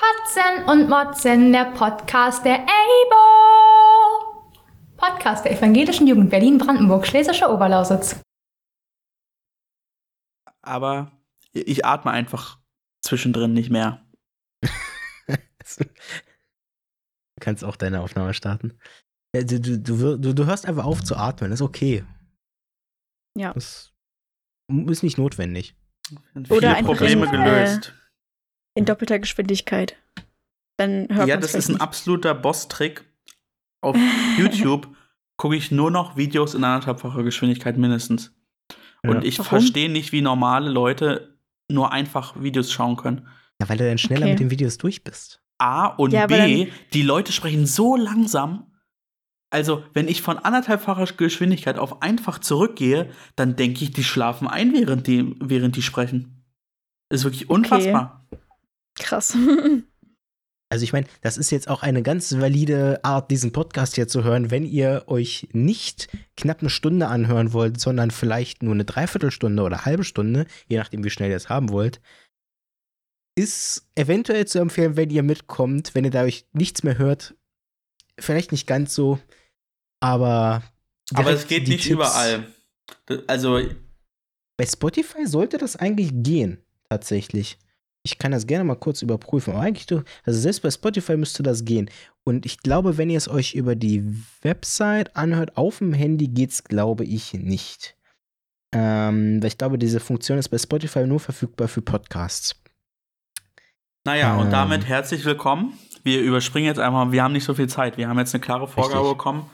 Kotzen und Motzen, der Podcast der EIBO. Podcast der Evangelischen Jugend Berlin-Brandenburg, Schlesische Oberlausitz. Aber ich atme einfach zwischendrin nicht mehr. du kannst auch deine Aufnahme starten. Du, du, du, du hörst einfach auf zu atmen, ist okay. Ja. Das ist nicht notwendig. Oder einfach Probleme in, gelöst. In doppelter Geschwindigkeit. Dann hört ja, das ist ein nicht. absoluter Boss-Trick. Auf YouTube gucke ich nur noch Videos in anderthalbfacher Geschwindigkeit mindestens. Und Ja. ich Warum? verstehe nicht, wie normale Leute nur einfach Videos schauen können. Ja, weil du dann schneller Okay. mit den Videos durch bist. A und Ja, B, die Leute sprechen so langsam. Also, wenn ich von anderthalbfacher Geschwindigkeit auf einfach zurückgehe, dann denke ich, die schlafen ein, während die, während die sprechen. Das ist wirklich unfassbar. Krass. Also ich meine, das ist jetzt auch eine ganz valide Art, diesen Podcast hier zu hören, wenn ihr euch nicht knapp eine Stunde anhören wollt, sondern vielleicht nur eine Dreiviertelstunde oder halbe Stunde, je nachdem, wie schnell ihr es haben wollt, ist eventuell zu empfehlen, wenn ihr mitkommt, wenn ihr dadurch nichts mehr hört. Vielleicht nicht ganz so, aber. Aber es geht nicht Tipps- überall. Also, Bei Spotify sollte das eigentlich gehen, tatsächlich. Ich kann das gerne mal kurz überprüfen. Aber eigentlich, du, also selbst bei Spotify müsste das gehen. Und ich glaube, wenn ihr es euch über die Website anhört, auf dem Handy geht's, glaube ich, nicht. Ähm, weil ich glaube, diese Funktion ist bei Spotify nur verfügbar für Podcasts. naja, und Ähm. damit herzlich willkommen. Wir überspringen jetzt einfach, wir haben nicht so viel Zeit. Wir haben jetzt eine klare Vorgabe Richtig. bekommen.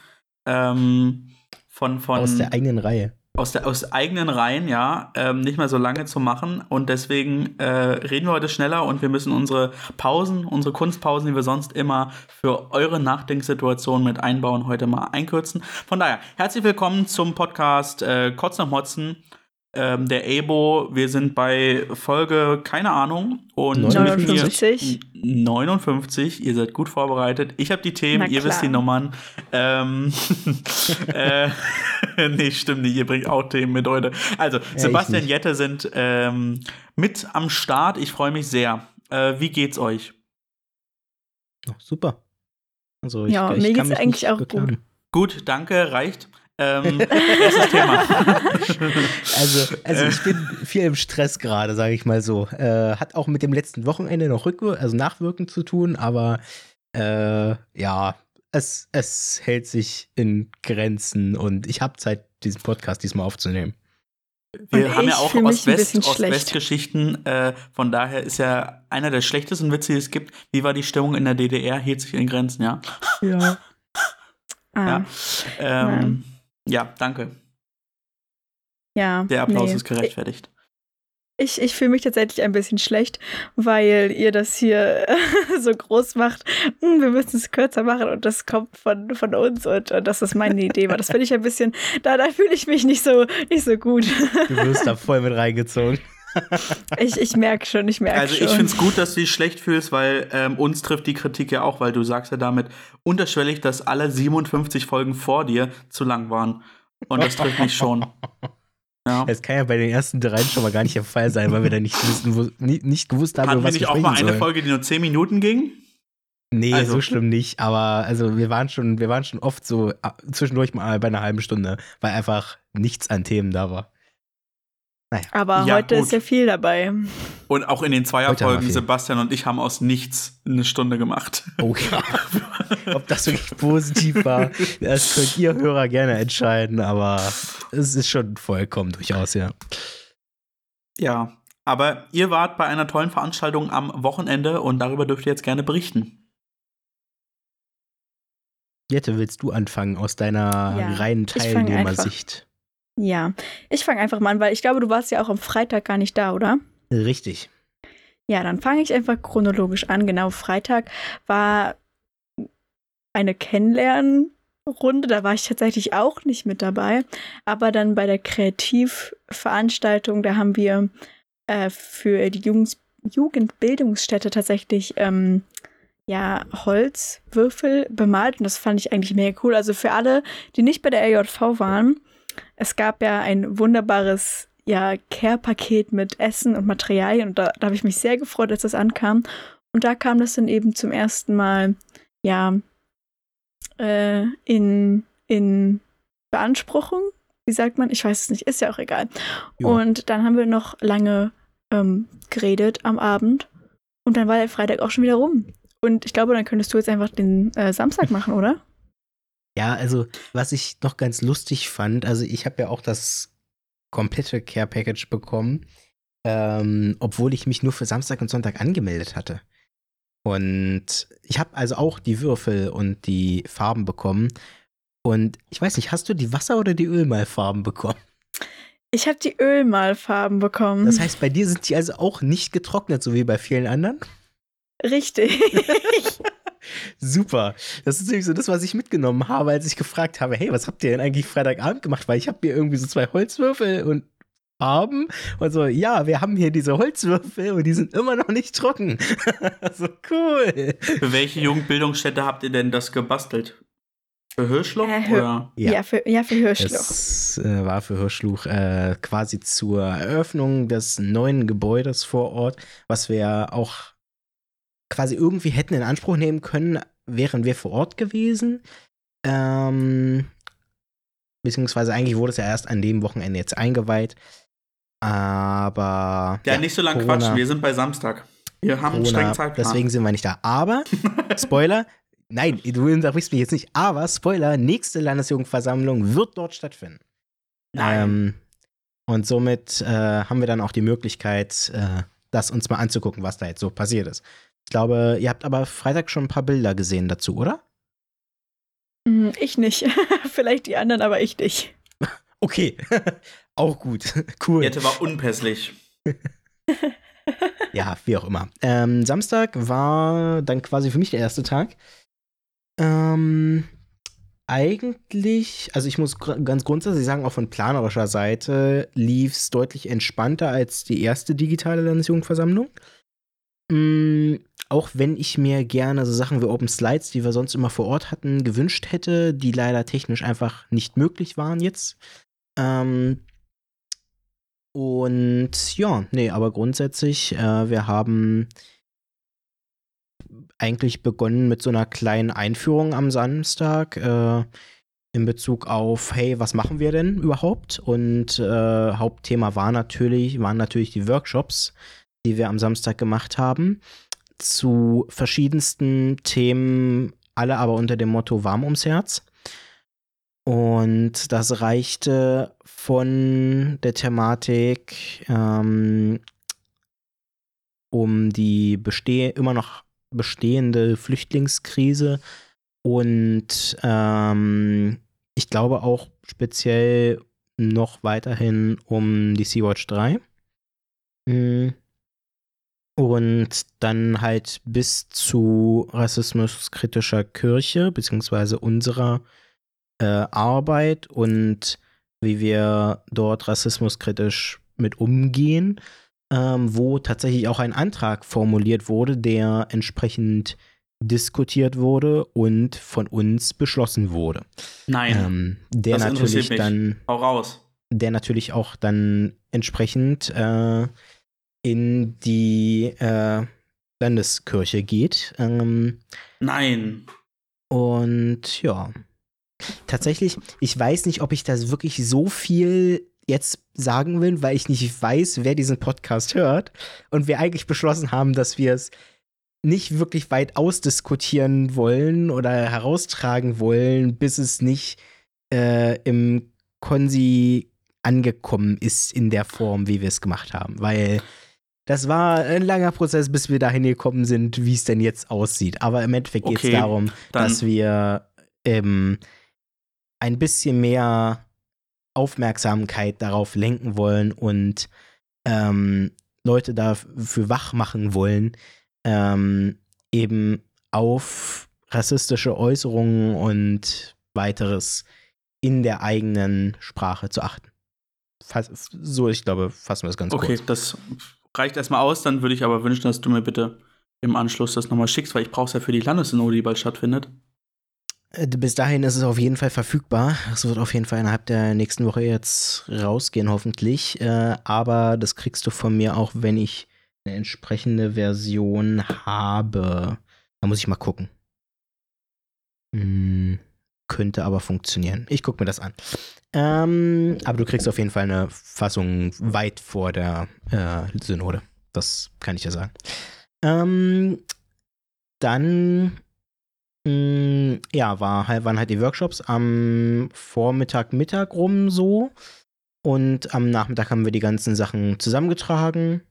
Ähm, von, von, Aus der eigenen Reihe. Aus, der, aus eigenen Reihen, ja, ähm, nicht mehr so lange zu machen. Und deswegen äh, reden wir heute schneller und wir müssen unsere Pausen, unsere Kunstpausen, die wir sonst immer für eure Nachdenksituation mit einbauen, heute mal einkürzen. Von daher, herzlich willkommen zum Podcast äh, Kotzen und Motzen. Ähm, der EBO, wir sind bei Folge, keine Ahnung, und 59. 59, ihr seid gut vorbereitet. Ich habe die Themen, ihr wisst die. Nummern. Ähm, äh, nee, stimmt nicht, ihr bringt auch Themen mit heute. Also, ich Sebastian. Jette sind ähm, mit am Start. Ich freue mich sehr. Äh, wie geht's euch? Oh, super. Also ich, Ja, ich mir kann geht's mich eigentlich auch beklagen. Gut, danke, reicht. Ähm, erstes Thema. Also, also Äh. ich bin viel im Stress gerade, sage ich mal so. Äh, hat auch mit dem letzten Wochenende noch Rückwir also Nachwirken zu tun, aber äh, ja, es, es hält sich in Grenzen und ich habe Zeit, diesen Podcast diesmal aufzunehmen. Wir Und haben ja auch. Ost-West-Geschichten. Äh, von daher ist ja einer der schlechtesten Witze, die es gibt. Wie war die Stimmung in der DDR? Hielt sich in Grenzen, ja. Ja. Ah, Ja. Ähm, ja, danke. ja. Der Applaus nee. ist gerechtfertigt. Ich, ich fühle mich tatsächlich ein bisschen schlecht, weil ihr das hier so groß macht. Hm, wir müssen es kürzer machen und das kommt von, von uns und, und das meine Idee war. Das finde ich ein bisschen, da, da fühle ich mich nicht so, nicht so gut. Du wirst da voll mit reingezogen. Ich, ich merke schon, ich merke Also schon. ich finde es gut, dass du dich schlecht fühlst, weil ähm, uns trifft die Kritik ja auch, weil du sagst ja damit unterschwellig, dass alle 57 Folgen vor dir zu lang waren. Und das trifft mich schon. Ja. Das kann ja bei den ersten dreien schon mal gar nicht der Fall sein, weil wir da nicht, wussten, wo, nie, nicht gewusst haben, Hatten über wir was nicht auch sprechen mal eine sollen. Folge, die nur 10 Minuten ging? Nee, Also- so schlimm nicht. Aber also wir waren schon, wir waren schon oft so äh, zwischendurch mal bei einer halben Stunde, weil einfach nichts an Themen da war. Aber Ja, heute gut. ist ja viel dabei. Und auch in den Zweierfolgen. Sebastian und ich haben aus nichts eine Stunde gemacht. Oh ja. Ob das wirklich positiv war, das könnt ihr Hörer gerne entscheiden, aber es ist schon vollkommen durchaus, ja. Ja, aber ihr wart bei einer tollen Veranstaltung am Wochenende und darüber dürft ihr jetzt gerne berichten. Jette, willst du anfangen aus deiner Ja, reinen Teilnehmersicht? Ja, ich fange einfach mal an, weil ich glaube, du warst ja auch am Freitag gar nicht da, oder? Richtig. Ja, dann fange ich einfach chronologisch an. Genau, Freitag war eine Kennenlernrunde. Da war ich tatsächlich auch nicht mit dabei. Aber dann bei der Kreativveranstaltung, da haben wir äh, für die Jugend Jugendbildungsstätte tatsächlich ähm, ja, Holzwürfel bemalt. Und das fand ich eigentlich mega cool. Also für alle, die nicht bei der LJV waren, es gab ja ein wunderbares ja, Care-Paket mit Essen und Materialien und da, da habe ich mich sehr gefreut, als das ankam. Und da kam das dann eben zum ersten Mal, ja, äh, in, in Beanspruchung. Wie sagt man? Ich weiß es nicht, ist ja auch egal. Ja. Und dann haben wir noch lange ähm, geredet am Abend. Und dann war der Freitag auch schon wieder rum. Und ich glaube, dann könntest du jetzt einfach den äh, Samstag machen, oder? Ja, also was ich noch ganz lustig fand, also ich habe ja auch das komplette Care Package bekommen, ähm, obwohl ich mich nur für Samstag und Sonntag angemeldet hatte. Und ich habe also auch die Würfel und die Farben bekommen. Und ich weiß nicht, hast du die Wasser- oder die Ölmalfarben bekommen? Ich habe die Ölmalfarben bekommen. Das heißt, bei dir sind die also auch nicht getrocknet, so wie bei vielen anderen? Richtig. Super. Das ist nämlich so das, was ich mitgenommen habe, als ich gefragt habe, hey, was habt ihr denn eigentlich Freitagabend gemacht? Weil ich habe hier irgendwie so zwei Holzwürfel und Farben und so, ja, wir haben hier diese Holzwürfel und die sind immer noch nicht trocken. so cool. Für welche Jugendbildungsstätte habt ihr denn das gebastelt? Für Hirschloch? Äh, oder? Ja. ja. für, ja, für Hirschloch. Es äh, war für Hirschluch äh, quasi zur Eröffnung des neuen Gebäudes vor Ort, was wir auch quasi irgendwie hätten in Anspruch nehmen können, wären wir vor Ort gewesen. Ähm, beziehungsweise eigentlich wurde es ja erst an dem Wochenende jetzt eingeweiht. Aber. Ja, nicht so lange Corona- quatschen, wir sind bei Samstag. Wir haben einen strengen Corona, Zeitplan. deswegen sind wir nicht da. Aber, Spoiler, nein, du unterbrichst mich jetzt nicht, aber Spoiler, nächste Landesjugendversammlung wird dort stattfinden. Nein. Ähm, und somit äh, haben wir dann auch die Möglichkeit, äh, das uns mal anzugucken, was da jetzt so passiert ist. Ich glaube, ihr habt aber Freitag schon ein paar Bilder gesehen dazu, oder? Hm, Ich nicht. Vielleicht die anderen, aber ich nicht. Okay, auch gut, cool. Die Ette war unpässlich. Ja, wie auch immer. Ähm, Samstag war dann quasi für mich der erste Tag. Ähm, eigentlich, also ich muss gr ganz grundsätzlich sagen, auch von planerischer Seite lief es deutlich entspannter als die erste digitale Landesjugendversammlung. Mm, auch wenn ich mir gerne so Sachen wie Open Slides, die wir sonst immer vor Ort hatten, gewünscht hätte, die leider technisch einfach nicht möglich waren jetzt. Ähm, und ja, nee, aber grundsätzlich, äh, wir haben eigentlich begonnen mit so einer kleinen Einführung am Samstag äh, in Bezug auf, hey, was machen wir denn überhaupt? Und äh, Hauptthema war natürlich, waren natürlich die Workshops, die wir am Samstag gemacht haben, zu verschiedensten Themen, alle aber unter dem Motto warm ums Herz. Und das reichte von der Thematik ähm, um die besteh immer noch bestehende Flüchtlingskrise und ähm, ich glaube auch speziell noch weiterhin um die Sea-Watch 3. Mm. Und dann halt bis zu rassismuskritischer Kirche, beziehungsweise unserer äh, Arbeit und wie wir dort rassismuskritisch mit umgehen, ähm, wo tatsächlich auch ein Antrag formuliert wurde, der entsprechend diskutiert wurde und von uns beschlossen wurde. Nein. Ähm, der das natürlich dann Hau raus. der natürlich auch dann entsprechend äh, in die äh, Landeskirche geht. Ähm, Nein. und ja, tatsächlich, ich weiß nicht, ob ich das wirklich so viel jetzt sagen will, weil ich nicht weiß, wer diesen Podcast hört und wir eigentlich beschlossen haben, dass wir es nicht wirklich weit ausdiskutieren wollen oder heraustragen wollen, bis es nicht äh, im Konsi angekommen ist in der Form, wie wir es gemacht haben. Weil das war ein langer Prozess, bis wir dahin gekommen sind, wie es denn jetzt aussieht. Aber im Endeffekt geht es Okay, darum, dass wir ähm, ein bisschen mehr Aufmerksamkeit darauf lenken wollen und ähm, Leute dafür wach machen wollen, ähm, eben auf rassistische Äußerungen und weiteres in der eigenen Sprache zu achten. Fass, so, ich glaube, fassen wir es ganz Okay, kurz. das reicht erstmal aus. Dann würde ich aber wünschen, dass du mir bitte im Anschluss das nochmal schickst, weil ich brauche es ja für die Landessynode, die bald stattfindet. Äh, Bis dahin ist es auf jeden Fall verfügbar. Es wird auf jeden Fall innerhalb der nächsten Woche jetzt rausgehen, hoffentlich. Äh, aber das kriegst du von mir auch, wenn ich eine entsprechende Version habe. Da muss ich mal gucken. Hm, könnte aber funktionieren. Ich gucke mir das an. Ähm, aber du kriegst auf jeden Fall eine Fassung weit vor der äh, Synode. Das kann ich dir sagen. Ähm, dann mh, ja, war, halt- waren halt die Workshops am Vormittag, Mittag rum so. Und am Nachmittag haben wir die ganzen Sachen zusammengetragen.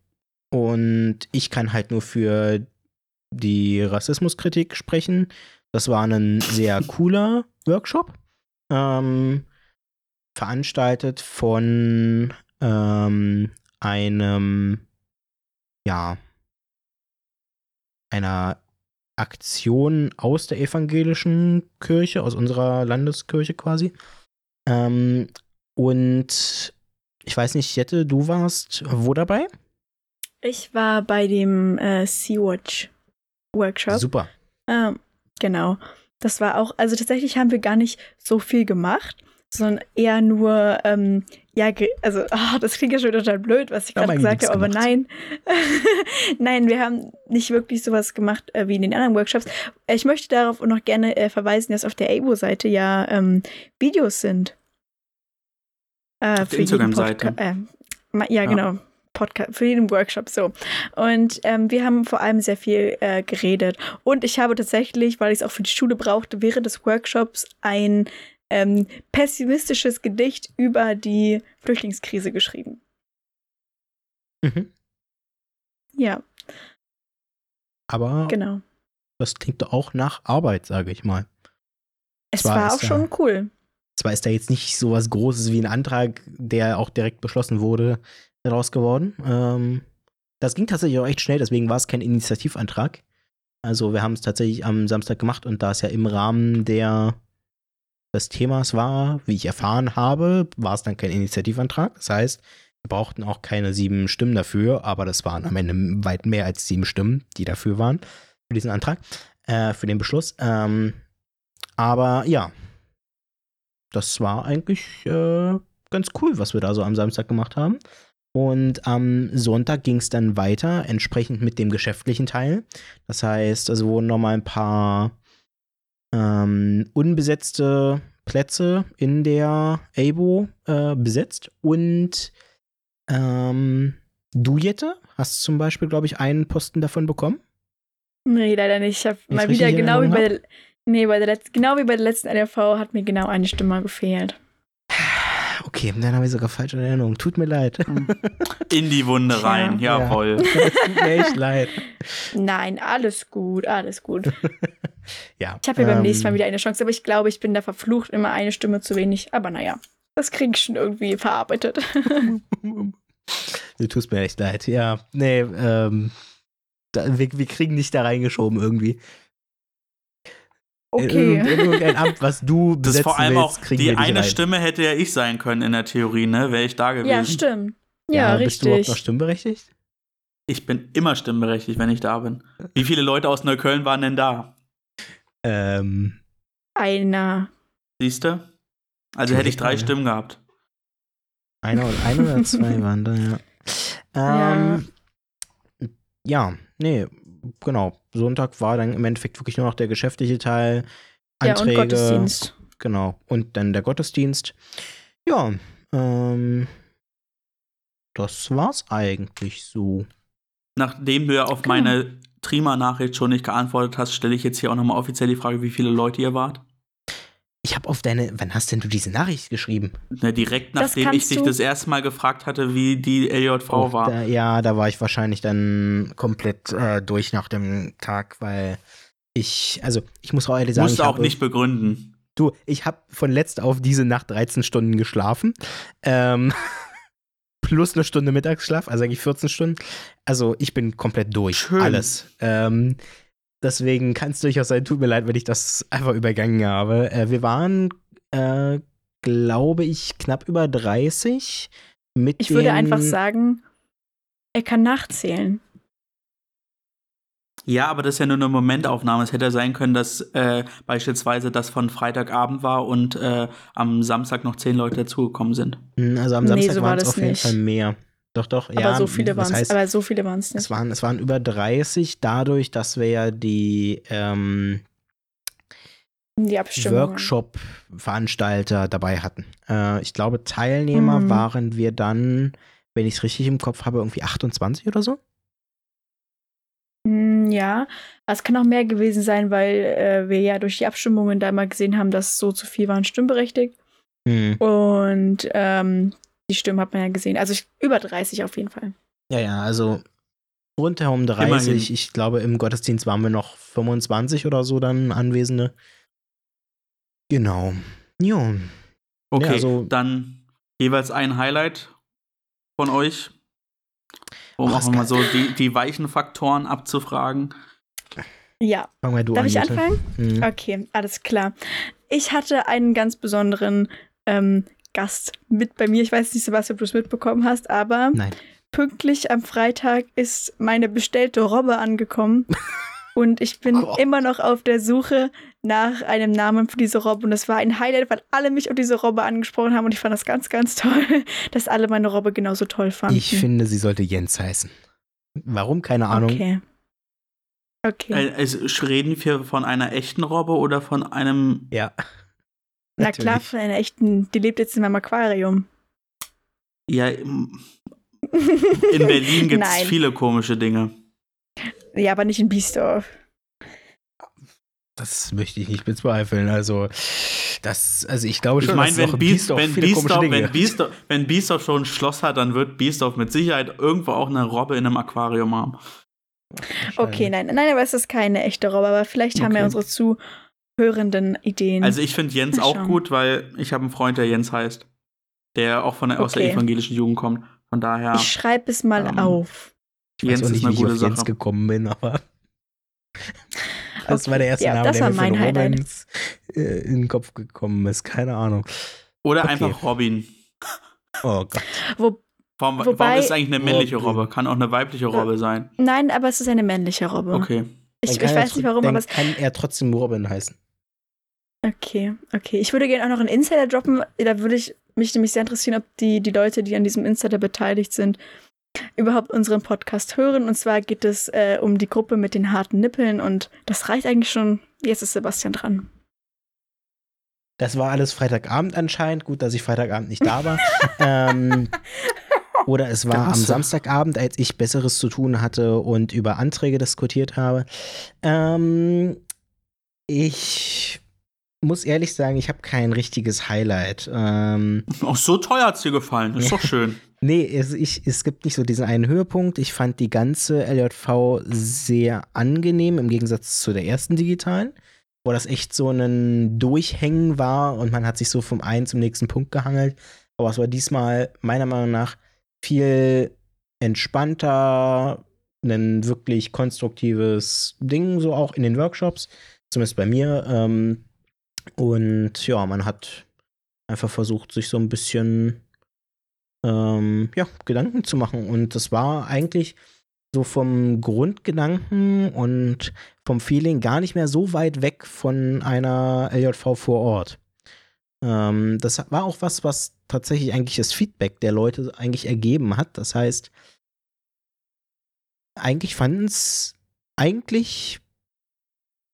Und ich kann halt nur für die Rassismuskritik sprechen. Das war ein sehr cooler Workshop. Ähm, veranstaltet von ähm, einem, ja, einer Aktion aus der evangelischen Kirche, aus unserer Landeskirche quasi. Ähm, und ich weiß nicht, Jette, du warst wo dabei? Ich war bei dem äh, Sea-Watch Workshop. Super. Ähm, genau. Das war auch, also tatsächlich haben wir gar nicht so viel gemacht, sondern eher nur, ähm, ja, also, ah, das klingt ja schon total blöd, was ich gerade gesagt habe, aber nein. nein, wir haben nicht wirklich sowas gemacht äh, wie in den anderen Workshops. Ich möchte darauf noch gerne äh, verweisen, dass auf der ABO-Seite ja ähm, Videos sind. Äh, Auf der Instagram-Seite. Äh, Ja. genau. Podcast, für jeden Workshop so. Und ähm, wir haben vor allem sehr viel äh, geredet. Und ich habe tatsächlich, weil ich es auch für die Schule brauchte, während des Workshops ein ähm, pessimistisches Gedicht über die Flüchtlingskrise geschrieben. Mhm. Ja, Aber genau. das klingt auch nach Arbeit, sage ich mal. Es Zwar war auch da- schon cool. Zwar ist da jetzt nicht so was Großes wie ein Antrag, der auch direkt beschlossen wurde, daraus geworden. Ähm, das ging tatsächlich auch echt schnell, deswegen war es kein Initiativantrag. Also wir haben es tatsächlich am Samstag gemacht und da es ja im Rahmen der des Themas war, wie ich erfahren habe, war es dann kein Initiativantrag. Das heißt, wir brauchten auch keine sieben Stimmen dafür, aber das waren am Ende weit mehr als sieben Stimmen, die dafür waren, für diesen Antrag, äh, für den Beschluss. Ähm, aber ja, das war eigentlich äh, ganz cool, was wir da so am Samstag gemacht haben. Und am Sonntag ging es dann weiter, entsprechend mit dem geschäftlichen Teil. Das heißt, also wurden nochmal ein paar ähm, unbesetzte Plätze in der ABO äh, besetzt. Und ähm, du, Jette, hast zum Beispiel, glaube ich, einen Posten davon bekommen. Nee, leider nicht. Ich habe mal wieder genau wie, bei der, nee, bei der letzten, genau wie bei der letzten LRV hat mir genau eine Stimme gefehlt. Okay, dann habe ich sogar falsche Erinnerung. Tut mir leid. In die Wunde rein, Ja. jawohl. Es tut mir echt leid. Nein, alles gut, alles gut. Ja. Ich habe ja beim ähm, nächsten Mal wieder eine Chance, aber ich glaube, ich bin da verflucht, immer eine Stimme zu wenig. Aber naja, das kriege ich schon irgendwie verarbeitet. Du tust mir echt leid. Ja, nee, ähm, da, wir, wir kriegen dich da reingeschoben irgendwie. Okay. in irgendein Amt, was du Das vor allem willst, auch, die eine rein. Stimme hätte ja ich sein können in der Theorie, ne? Wäre ich da gewesen. Ja, stimmt. Ja, Bist du überhaupt noch richtig. stimmberechtigt? Ich bin immer stimmberechtigt, wenn ich da bin. Wie viele Leute aus Neukölln waren denn da? Ähm, Einer. Siehst du? Also hätte ich drei Ja. Stimmen gehabt. einer oder, ein oder zwei waren da, ja. Ähm, ja. nee, genau. Sonntag war dann im Endeffekt wirklich nur noch der geschäftliche Teil. Ja, und Anträge, Gottesdienst. Genau. Und dann der Gottesdienst. Ja, ähm, das war's eigentlich so. Nachdem du ja auf Genau. meine Trima-Nachricht schon nicht geantwortet hast, stelle ich jetzt hier auch nochmal offiziell die Frage, wie viele Leute ihr wart. Ich habe auf deine, wann hast denn du diese Nachricht geschrieben? Ne, direkt nachdem ich dich das erste Mal gefragt hatte, wie die LJV Oh, war. Da, ja, da war ich wahrscheinlich dann komplett äh, durch nach dem Tag, weil ich, also ich muss auch ehrlich sagen, Musst ich du auch nicht begründen. Du, ich habe von letzt auf diese Nacht 13 Stunden geschlafen. Ähm, plus eine Stunde Mittagsschlaf, also eigentlich 14 Stunden. Also ich bin komplett durch. Schön. Alles. Ähm, deswegen kann es durchaus sein, tut mir leid, wenn ich das einfach übergangen habe. Äh, wir waren, äh, glaube ich, knapp über 30. Mit Ich würde einfach sagen, er kann nachzählen. Ja, aber das ist ja nur eine Momentaufnahme. Es hätte ja sein können, dass äh, beispielsweise das von Freitagabend war und äh, am Samstag noch zehn Leute dazugekommen sind. Hm, Also am Nee, Samstag so war waren es das auf jeden nicht. Fall mehr. Doch, doch, Aber ja. so viele es. heißt, Aber so viele waren es nicht. es waren, es waren über 30, dadurch, dass wir ja die ähm, Die. Workshop-Veranstalter dabei hatten. Äh, ich glaube, Teilnehmer Mhm. waren wir dann, wenn ich es richtig im Kopf habe, irgendwie 28 oder so. Mm, Ja, es kann auch mehr gewesen sein, weil äh, wir ja durch die Abstimmungen da mal gesehen haben, dass so zu viel waren stimmberechtigt. Hm. Und ähm, die Stimmen hat man ja gesehen. Also ich, über 30 auf jeden Fall. Ja, ja, also rundherum 30. Immerhin. Ich glaube, im Gottesdienst waren wir noch 25 oder so dann Anwesende. Genau. Jo. Okay, Ja, also- dann jeweils ein Highlight von euch, um auch mal so die, die weichen Faktoren abzufragen. Ja, Fangen wir du darf an. ich bitte. anfangen? Mhm. Okay, alles klar. Ich hatte einen ganz besonderen ähm, Gast mit bei mir. Ich weiß nicht, Sebastian, ob du es mitbekommen hast, aber Nein. pünktlich am Freitag ist meine bestellte Robbe angekommen. Und ich bin Gott. immer noch auf der Suche nach einem Namen für diese Robbe. Und es war ein Highlight, weil alle mich auf diese Robbe angesprochen haben. Und ich fand das ganz, ganz toll, dass alle meine Robbe genauso toll fanden. Ich finde, sie sollte Jens heißen. Warum? Keine Ahnung. Okay. Okay. Es- reden wir von einer echten Robbe oder von einem. Ja. Na klar, von einer echten, die lebt jetzt in meinem Aquarium. Ja, in Berlin gibt es viele komische Dinge. Ja, aber nicht in Biesdorf. Das möchte ich nicht bezweifeln. Also, das, also ich glaube Ich schon, meine, dass es auch wenn, in Bies, Biesdorf wenn, viele komische Biesdorf, Dinge wenn, Biesdorf, wenn Biesdorf schon ein Schloss hat, dann wird Biesdorf mit Sicherheit irgendwo auch eine Robbe in einem Aquarium haben. Okay, nein, nein, aber es ist keine echte Robbe, aber vielleicht haben ja Okay. unsere Zuhörenden Ideen. Also ich finde Jens auch gut, weil ich habe einen Freund, der Jens heißt. Der auch von der, aus der Okay. evangelischen Jugend kommt. Von daher, ich schreibe es mal Ähm, auf. Ich weiß Jens auch ist nicht, eine wie ich gute auf Jens gekommen bin, aber das Okay. war der erste Ja, Name, das der war mir für mein Robin äh, in den Kopf gekommen ist. Keine Ahnung. Oder Okay. einfach Robin. Oh Gott. Wo, Warum, Wobei- warum ist es eigentlich eine männliche. Robbe? Kann auch eine weibliche Robbe sein. nein, aber es ist eine männliche Robbe. Okay. Ich, ich kann weiß nicht warum, dann aber es. kann er trotzdem Robin heißen. Okay, okay. Ich würde gerne auch noch einen Insider droppen. Da würde ich mich nämlich sehr interessieren, ob die, die Leute, die an diesem Insider beteiligt sind, überhaupt unseren Podcast hören. Und zwar geht es äh, um die Gruppe mit den harten Nippeln. Und das reicht eigentlich schon. Jetzt ist Sebastian dran. Das war alles Freitagabend anscheinend. Gut, dass ich Freitagabend nicht da war. ähm, oder es war am. Samstagabend, als ich Besseres zu tun hatte und über Anträge diskutiert habe. Ähm, ich muss ehrlich sagen, ich habe kein richtiges Highlight. Ähm, Auch so teuer hat es dir gefallen. Ist doch schön. Nee, es, ich, es gibt nicht so diesen einen Höhepunkt. Ich fand die ganze LJV sehr angenehm im Gegensatz zu der ersten digitalen, wo das echt so ein Durchhängen war und man hat sich so vom einen zum nächsten Punkt gehangelt. Aber es war diesmal meiner Meinung nach viel entspannter, ein wirklich konstruktives Ding, so auch in den Workshops, zumindest bei mir. Ähm, und ja, man hat einfach versucht, sich so ein bisschen ähm, ja, Gedanken zu machen. Und das war eigentlich so vom Grundgedanken und vom Feeling gar nicht mehr so weit weg von einer LJV vor Ort. Ähm, das war auch was, was tatsächlich eigentlich das Feedback der Leute eigentlich ergeben hat. Das heißt, eigentlich fanden es eigentlich,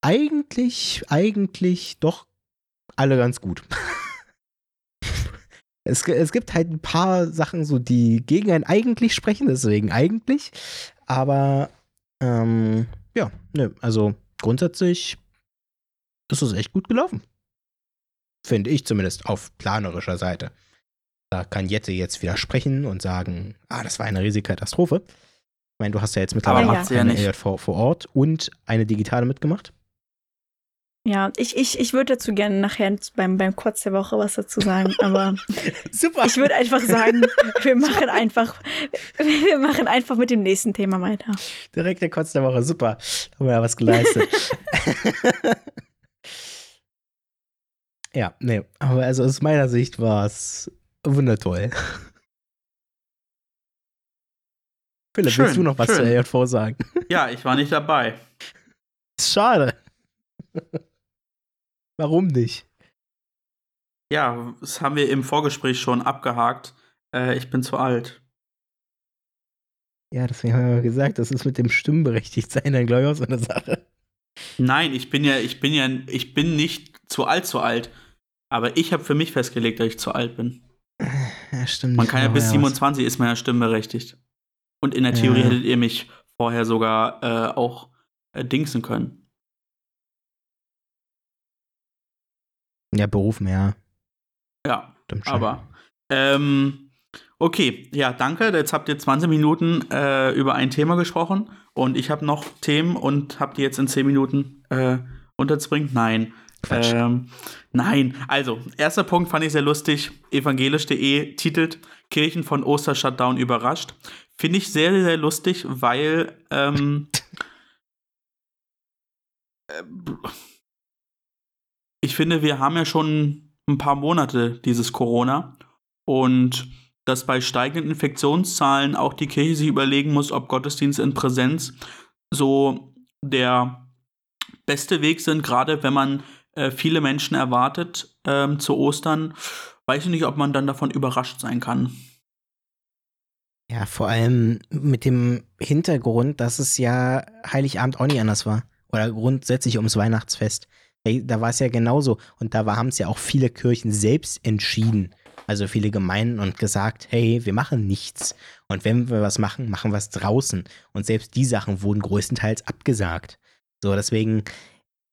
eigentlich, eigentlich doch alle ganz gut. Es, es gibt halt ein paar Sachen, so die gegen einen eigentlich sprechen, deswegen eigentlich. Aber ähm, ja, nö, also grundsätzlich ist es echt gut gelaufen. Finde ich zumindest auf planerischer Seite. Da kann Jette jetzt widersprechen und sagen, ah, das war eine riesige Katastrophe. Ich meine, du hast ja jetzt mittlerweile ja eine. EJV vor Ort und eine digitale mitgemacht. Ja, ich, ich, ich würde dazu gerne nachher beim, beim Kurz der Woche was dazu sagen, aber Super. ich würde einfach sagen, wir machen einfach, wir machen einfach mit dem nächsten Thema weiter. Direkt der Kotz der Woche, super. Haben wir ja was geleistet. ja, nee, aber also aus meiner Sicht war es wundertoll. Philipp, Schön, willst du noch was schön. zur EJV sagen? Ja, ich war nicht dabei. Schade. Warum nicht? Ja, das haben wir im Vorgespräch schon abgehakt. Äh, ich bin zu alt. Ja, deswegen haben wir gesagt, das ist mit dem Stimmberechtigtsein dann, glaube ich, auch so eine Sache. Nein, ich bin ja, ich bin ja, ich bin nicht zu alt, zu alt. Aber ich habe für mich festgelegt, dass ich zu alt bin. Ja, stimmt. Man kann ja bis was. 27 ist man ja stimmberechtigt. Und in der Theorie Ja. hättet ihr mich vorher sogar äh, auch äh, dingsen können. Ja, berufen, ja. Ja, aber. Ähm, okay, ja, danke. Jetzt habt ihr 20 Minuten äh, über ein Thema gesprochen und ich habe noch Themen und habt die jetzt in 10 Minuten äh, unterzubringen? Nein. Quatsch. Ähm, nein, also, erster Punkt fand ich sehr lustig. Evangelisch.de titelt Kirchen von Oster-Shutdown überrascht. Finde ich sehr, sehr lustig, weil ähm, äh, ich finde, wir haben ja schon ein paar Monate dieses Corona und dass bei steigenden Infektionszahlen auch die Kirche sich überlegen muss, ob Gottesdienst in Präsenz so der beste Weg sind, gerade wenn man äh, viele Menschen erwartet ähm, zu Ostern. Weiß ich nicht, ob man dann davon überrascht sein kann. Ja, vor allem mit dem Hintergrund, dass es ja Heiligabend auch nicht anders war. Oder grundsätzlich ums Weihnachtsfest. Da war es ja genauso. Und da haben es ja auch viele Kirchen selbst entschieden. Also viele Gemeinden und gesagt, hey, wir machen nichts. Und wenn wir was machen, machen wir es draußen. Und selbst die Sachen wurden größtenteils abgesagt. So, deswegen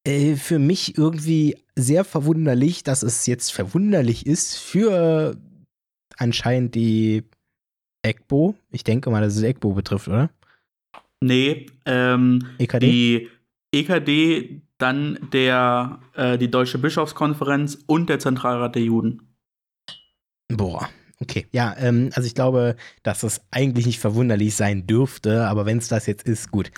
äh, für mich irgendwie sehr verwunderlich, dass es jetzt verwunderlich ist für anscheinend die EGBO. Ich denke mal, dass es EGBO betrifft, oder? Nee, ähm, EKD? die EKD, dann der, äh, die Deutsche Bischofskonferenz und der Zentralrat der Juden. Boah. Okay, ja, ähm, also ich glaube, dass es eigentlich nicht verwunderlich sein dürfte, aber wenn es das jetzt ist, gut.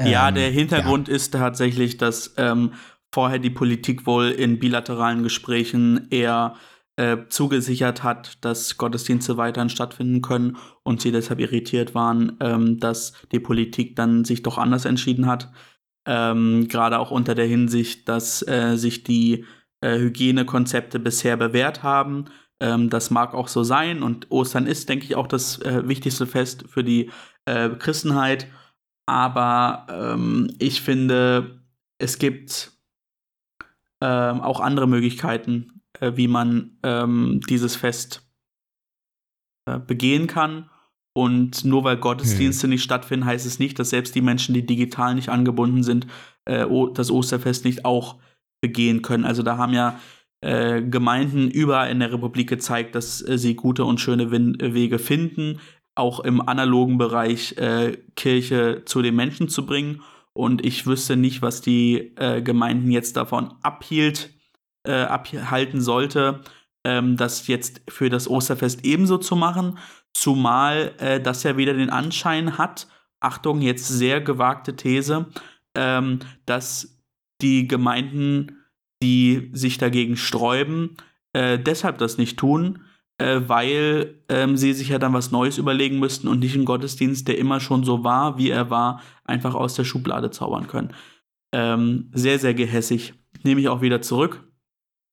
ja, Ähm, der Hintergrund ist tatsächlich, dass ähm, vorher die Politik wohl in bilateralen Gesprächen eher äh, zugesichert hat, dass Gottesdienste weiterhin stattfinden können und sie deshalb irritiert waren, ähm, dass die Politik dann sich doch anders entschieden hat. Ähm, Gerade auch unter der Hinsicht, dass äh, sich die äh, Hygienekonzepte bisher bewährt haben. Ähm, das mag auch so sein und Ostern ist, denke ich, auch das äh, wichtigste Fest für die äh, Christenheit. Aber ähm, ich finde, es gibt ähm, auch andere Möglichkeiten, äh, wie man ähm, dieses Fest äh, begehen kann. Und nur weil Gottesdienste nicht stattfinden, heißt es nicht, dass selbst die Menschen, die digital nicht angebunden sind, äh, das Osterfest nicht auch begehen können. Also da haben ja äh, Gemeinden überall in der Republik gezeigt, dass äh, sie gute und schöne Win Wege finden, auch im analogen Bereich äh, Kirche zu den Menschen zu bringen. Und ich wüsste nicht, was die äh, Gemeinden jetzt davon abhielt, äh, abhalten sollte, ähm, das jetzt für das Osterfest ebenso zu machen. Zumal äh, das ja wieder den Anschein hat, Achtung, jetzt sehr gewagte These, ähm, dass die Gemeinden, die sich dagegen sträuben, äh, deshalb das nicht tun, äh, weil ähm, sie sich ja dann was Neues überlegen müssten und nicht einen Gottesdienst, der immer schon so war, wie er war, einfach aus der Schublade zaubern können. Ähm, sehr, sehr gehässig. Nehme ich auch wieder zurück.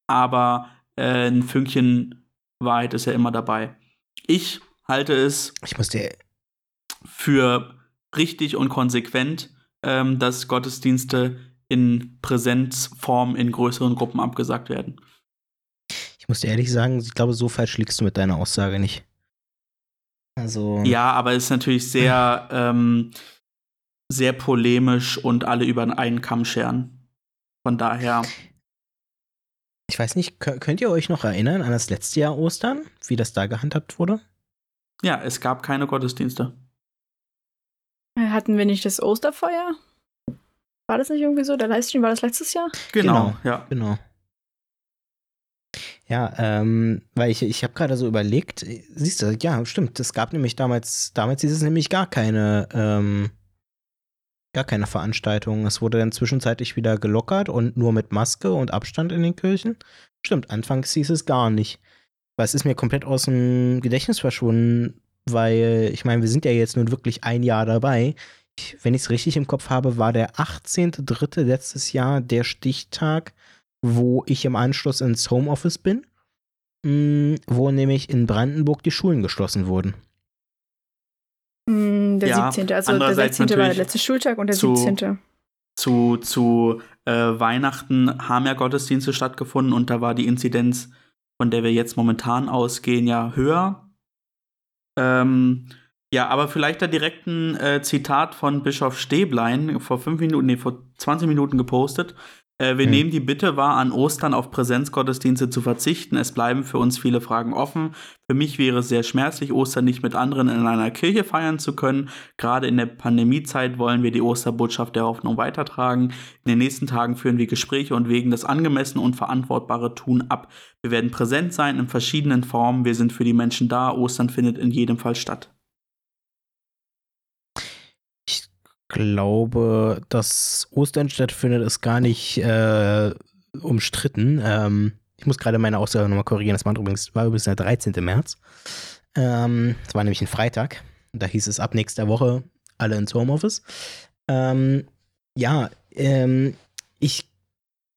Aber äh, ein Fünkchen Wahrheit ist ja immer dabei. Ich halte es Ich muss dir, für richtig und konsequent, ähm, dass Gottesdienste in Präsenzform in größeren Gruppen abgesagt werden. ich muss dir ehrlich sagen, ich glaube, so falsch liegst du mit deiner Aussage nicht. Also. Ja, aber es ist natürlich sehr, ähm, sehr polemisch und alle über einen Kamm scheren. Von daher, Ich weiß nicht, kö- könnt ihr euch noch erinnern an das letzte Jahr Ostern, wie das da gehandhabt wurde? Ja, es gab keine Gottesdienste. Hatten wir nicht das Osterfeuer? War das nicht irgendwie so? Der Livestream war das letztes Jahr? Genau, Genau. ja. Genau. Ja, ähm, weil ich, ich habe gerade so überlegt, siehst du, ja, stimmt, es gab nämlich damals, damals hieß es nämlich gar keine, ähm, gar keine Veranstaltung. Es wurde dann zwischenzeitlich wieder gelockert und nur mit Maske und Abstand in den Kirchen. Stimmt, anfangs hieß es gar nicht. Weil es ist mir komplett aus dem Gedächtnis verschwunden, weil ich meine, wir sind ja jetzt nun wirklich ein Jahr dabei. Ich, wenn ich es richtig im Kopf habe, war der 18.3. letztes Jahr der Stichtag, wo ich im Anschluss ins Homeoffice bin, mh, wo nämlich in Brandenburg die Schulen geschlossen wurden. Mm, Der Ja, 17. Also der andererseits 16. war der letzte Schultag und der zu- 17. zu, zu äh, Weihnachten haben ja Gottesdienste stattgefunden und da war die Inzidenz, von der wir jetzt momentan ausgehen, ja höher. Ähm, ja, aber vielleicht da direkt ein äh, Zitat von Bischof Stäblein vor fünf Minuten, nee, vor 20 Minuten gepostet. Äh, wir Hm. nehmen die Bitte wahr, an Ostern auf Präsenzgottesdienste zu verzichten. Es bleiben für uns viele Fragen offen. Für mich wäre es sehr schmerzlich, Ostern nicht mit anderen in einer Kirche feiern zu können. Gerade in der Pandemiezeit wollen wir die Osterbotschaft der Hoffnung weitertragen. In den nächsten Tagen führen wir Gespräche und wägen das angemessene und verantwortbare Tun ab. Wir werden präsent sein in verschiedenen Formen. Wir sind für die Menschen da. Ostern findet in jedem Fall statt. Ich glaube, dass Ostern stattfindet, ist gar nicht äh, umstritten. Ähm, ich muss gerade meine Aussage nochmal korrigieren. Das war übrigens, war übrigens der 13. März. Ähm, das war nämlich ein Freitag. Da hieß es ab nächster Woche alle ins Homeoffice. Ähm, ja, ähm, ich,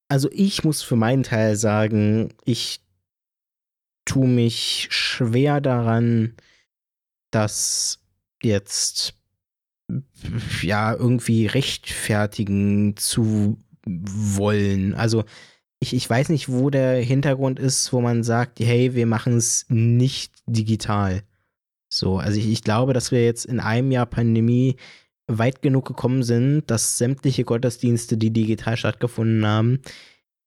also ich muss für meinen Teil sagen, ich tue mich schwer daran, dass jetzt ja irgendwie rechtfertigen zu wollen. Also ich, ich weiß nicht, wo der Hintergrund ist, wo man sagt, hey, wir machen es nicht digital. So, also ich, ich glaube, dass wir jetzt in einem Jahr Pandemie weit genug gekommen sind, dass sämtliche Gottesdienste, die digital stattgefunden haben,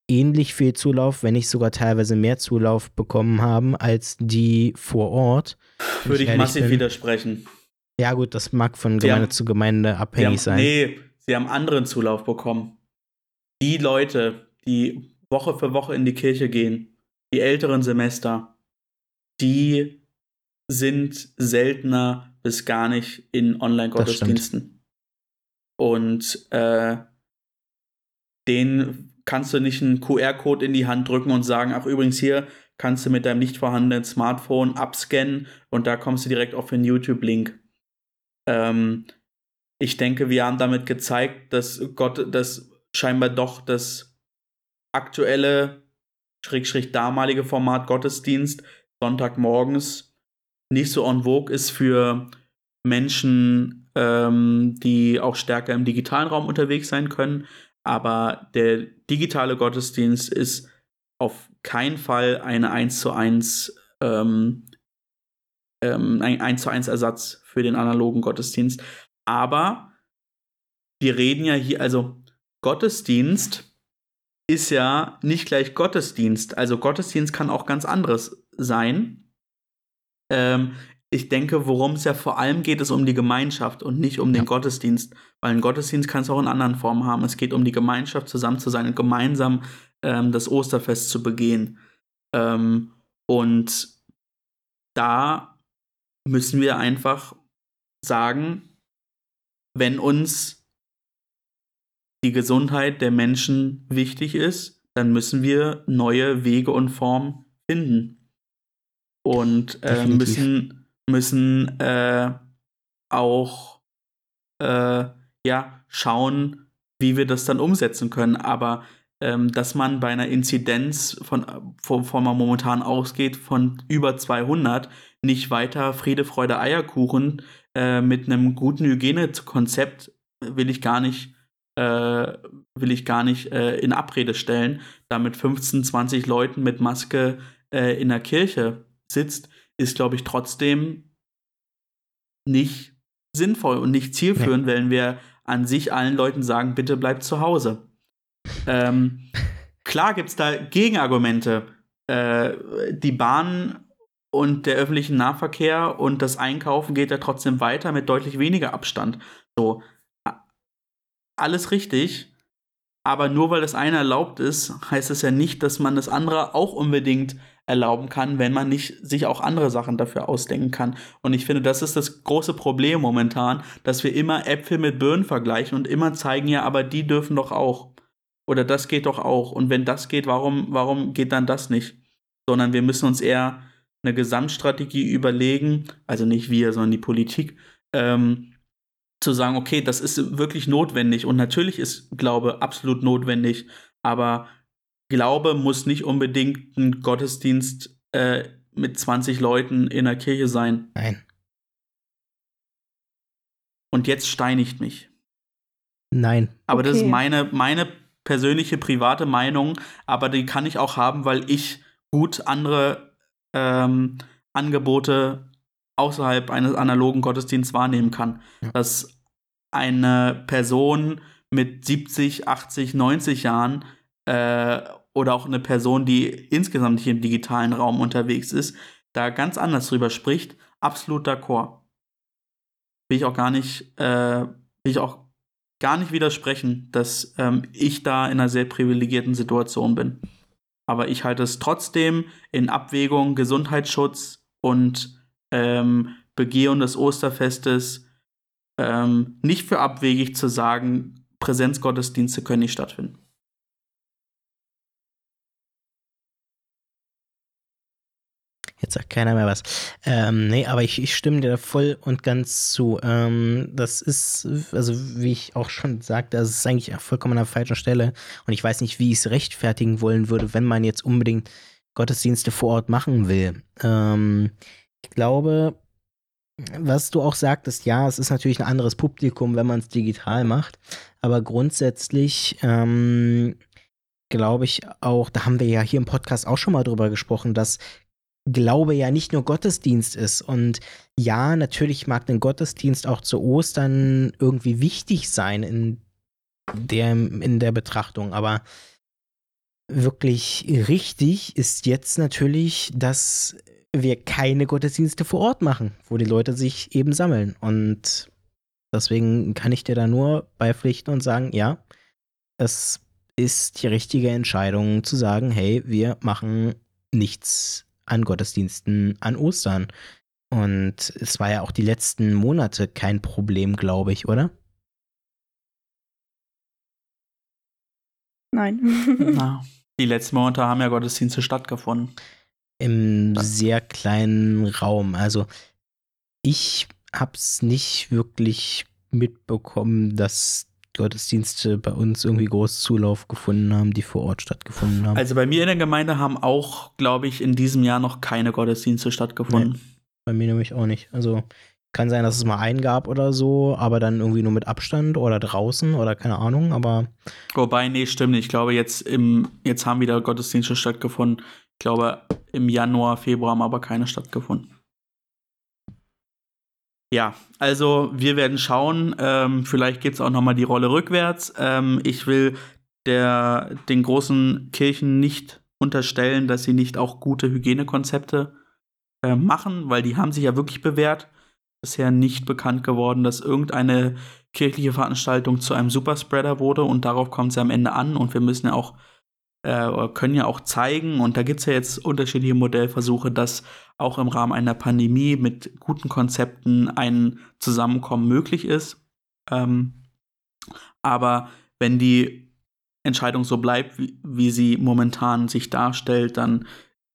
ähnlich viel Zulauf, wenn nicht sogar teilweise mehr Zulauf bekommen haben als die vor Ort. Würde ich ehrlich massiv bin. widersprechen. Ja, gut, das mag von Sie Gemeinde haben- zu Gemeinde abhängig haben, sein. Nee, sie haben anderen Zulauf bekommen. Die Leute, die Woche für Woche in die Kirche gehen, die älteren Semester, die sind seltener bis gar nicht in Online-Gottesdiensten. Und äh, denen kannst du nicht einen QR-Code in die Hand drücken und sagen, ach übrigens hier kannst du mit deinem nicht vorhandenen Smartphone abscannen und da kommst du direkt auf den YouTube-Link. Ähm, ich denke, wir haben damit gezeigt, dass Gott, dass scheinbar doch das aktuelle, schrägstrich damalige Format Gottesdienst Sonntagmorgens nicht so en vogue ist für Menschen, ähm, die auch stärker im digitalen Raum unterwegs sein können. Aber der digitale Gottesdienst ist auf keinen Fall eine 1 zu 1 ähm, ähm, ein 1 zu 1 Ersatz für den analogen Gottesdienst. Aber wir reden ja hier, also Gottesdienst ist ja nicht gleich Gottesdienst. Also Gottesdienst kann auch ganz anderes sein. Ähm, ich denke, worum es ja vor allem geht, ist um die Gemeinschaft und nicht um den Ja. Gottesdienst. Weil ein Gottesdienst kann es auch in anderen Formen haben. Es geht um die Gemeinschaft, zusammen zu sein und gemeinsam ähm, das Osterfest zu begehen. Ähm, und da müssen wir einfach sagen, wenn uns die Gesundheit der Menschen wichtig ist, dann müssen wir neue Wege und Formen finden. Und äh, müssen, müssen äh, auch äh, ja, schauen, wie wir das dann umsetzen können. Aber ähm, dass man bei einer Inzidenz, von, von, von man momentan ausgeht, von über 200, nicht weiter Friede, Freude, Eierkuchen äh, mit einem guten Hygienekonzept will ich gar nicht, äh, will ich gar nicht äh, in Abrede stellen, da mit 15, 20 Leuten mit Maske äh, in der Kirche sitzt, ist, glaube ich, trotzdem nicht sinnvoll und nicht zielführend, wenn wir an sich allen Leuten sagen, bitte bleibt zu Hause. Ähm, klar gibt es da Gegenargumente. Äh, die Bahn und der öffentliche Nahverkehr und das Einkaufen geht ja trotzdem weiter mit deutlich weniger Abstand. So, alles richtig, aber nur weil das eine erlaubt ist, heißt es ja nicht, dass man das andere auch unbedingt erlauben kann, wenn man nicht sich auch andere Sachen dafür ausdenken kann. Und ich finde, das ist das große Problem momentan, dass wir immer Äpfel mit Birnen vergleichen und immer zeigen, ja, aber die dürfen doch auch. Oder das geht doch auch. Und wenn das geht, warum, warum geht dann das nicht? Sondern wir müssen uns eher eine Gesamtstrategie überlegen, also nicht wir, sondern die Politik, ähm, zu sagen, okay, das ist wirklich notwendig. Und natürlich ist Glaube absolut notwendig, aber Glaube muss nicht unbedingt ein Gottesdienst äh, mit 20 Leuten in der Kirche sein. Nein. und jetzt steinigt mich. Nein. Aber das ist Okay. meine, meine persönliche private Meinung, aber die kann ich auch haben, weil ich gut andere ähm, Angebote außerhalb eines analogen Gottesdienstes wahrnehmen kann. Ja. Dass eine Person mit 70, 80, 90 Jahren äh, oder auch eine Person, die insgesamt hier im digitalen Raum unterwegs ist, da ganz anders drüber spricht, absolut d'accord. Will ich auch gar nicht, äh, will ich auch gar nicht widersprechen, dass ähm, ich da in einer sehr privilegierten Situation bin. Aber ich halte es trotzdem in Abwägung Gesundheitsschutz und ähm, Begehung des Osterfestes ähm, nicht für abwegig zu sagen, Präsenzgottesdienste können nicht stattfinden. Jetzt sagt keiner mehr was. Ähm, nee, aber ich, ich stimme dir da voll und ganz zu. Ähm, das ist, also wie ich auch schon sagte, das ist eigentlich vollkommen an der falschen Stelle. Und ich weiß nicht, wie ich es rechtfertigen wollen würde, wenn man jetzt unbedingt Gottesdienste vor Ort machen will. Ähm, ich glaube, was du auch sagtest, ja, es ist natürlich ein anderes Publikum, wenn man es digital macht. Aber grundsätzlich ähm, glaube ich auch, da haben wir ja hier im Podcast auch schon mal drüber gesprochen, dass Glaube ja nicht nur Gottesdienst ist. Und ja, natürlich mag ein Gottesdienst auch zu Ostern irgendwie wichtig sein in der, in der Betrachtung. Aber wirklich richtig ist jetzt natürlich, dass wir keine Gottesdienste vor Ort machen, wo die Leute sich eben sammeln. Und deswegen kann ich dir da nur beipflichten und sagen, ja, es ist die richtige Entscheidung zu sagen, hey, wir machen nichts an Gottesdiensten an Ostern. Und es war ja auch die letzten Monate kein Problem, glaube ich, oder? Nein. Na, die letzten Monate haben ja Gottesdienste stattgefunden. Im sehr kleinen Raum. Also ich hab's nicht wirklich mitbekommen, dass Gottesdienste bei uns irgendwie groß Zulauf gefunden haben, die vor Ort stattgefunden haben. Also bei mir in der Gemeinde haben auch, glaube ich, in diesem Jahr noch keine Gottesdienste stattgefunden. Bei mir nämlich auch nicht. Also kann sein, dass es mal einen gab oder so, aber dann irgendwie nur mit Abstand oder draußen oder keine Ahnung, aber Wobei, nee, stimmt nicht. Ich glaube, jetzt, im, jetzt haben wieder Gottesdienste stattgefunden. Ich glaube, im Januar, Februar haben aber keine stattgefunden. Ja, also wir werden schauen. Ähm, vielleicht geht es auch noch mal die Rolle rückwärts. Ähm, ich will der, den großen Kirchen nicht unterstellen, dass sie nicht auch gute Hygienekonzepte äh, machen, weil die haben sich ja wirklich bewährt. Bisher nicht bekannt geworden, dass irgendeine kirchliche Veranstaltung zu einem Superspreader wurde und darauf kommt es ja am Ende an und wir müssen ja auch äh, können ja auch zeigen und da gibt es ja jetzt unterschiedliche Modellversuche, dass auch im Rahmen einer Pandemie mit guten Konzepten ein Zusammenkommen möglich ist. Ähm, aber wenn die Entscheidung so bleibt, wie, wie sie momentan sich darstellt, dann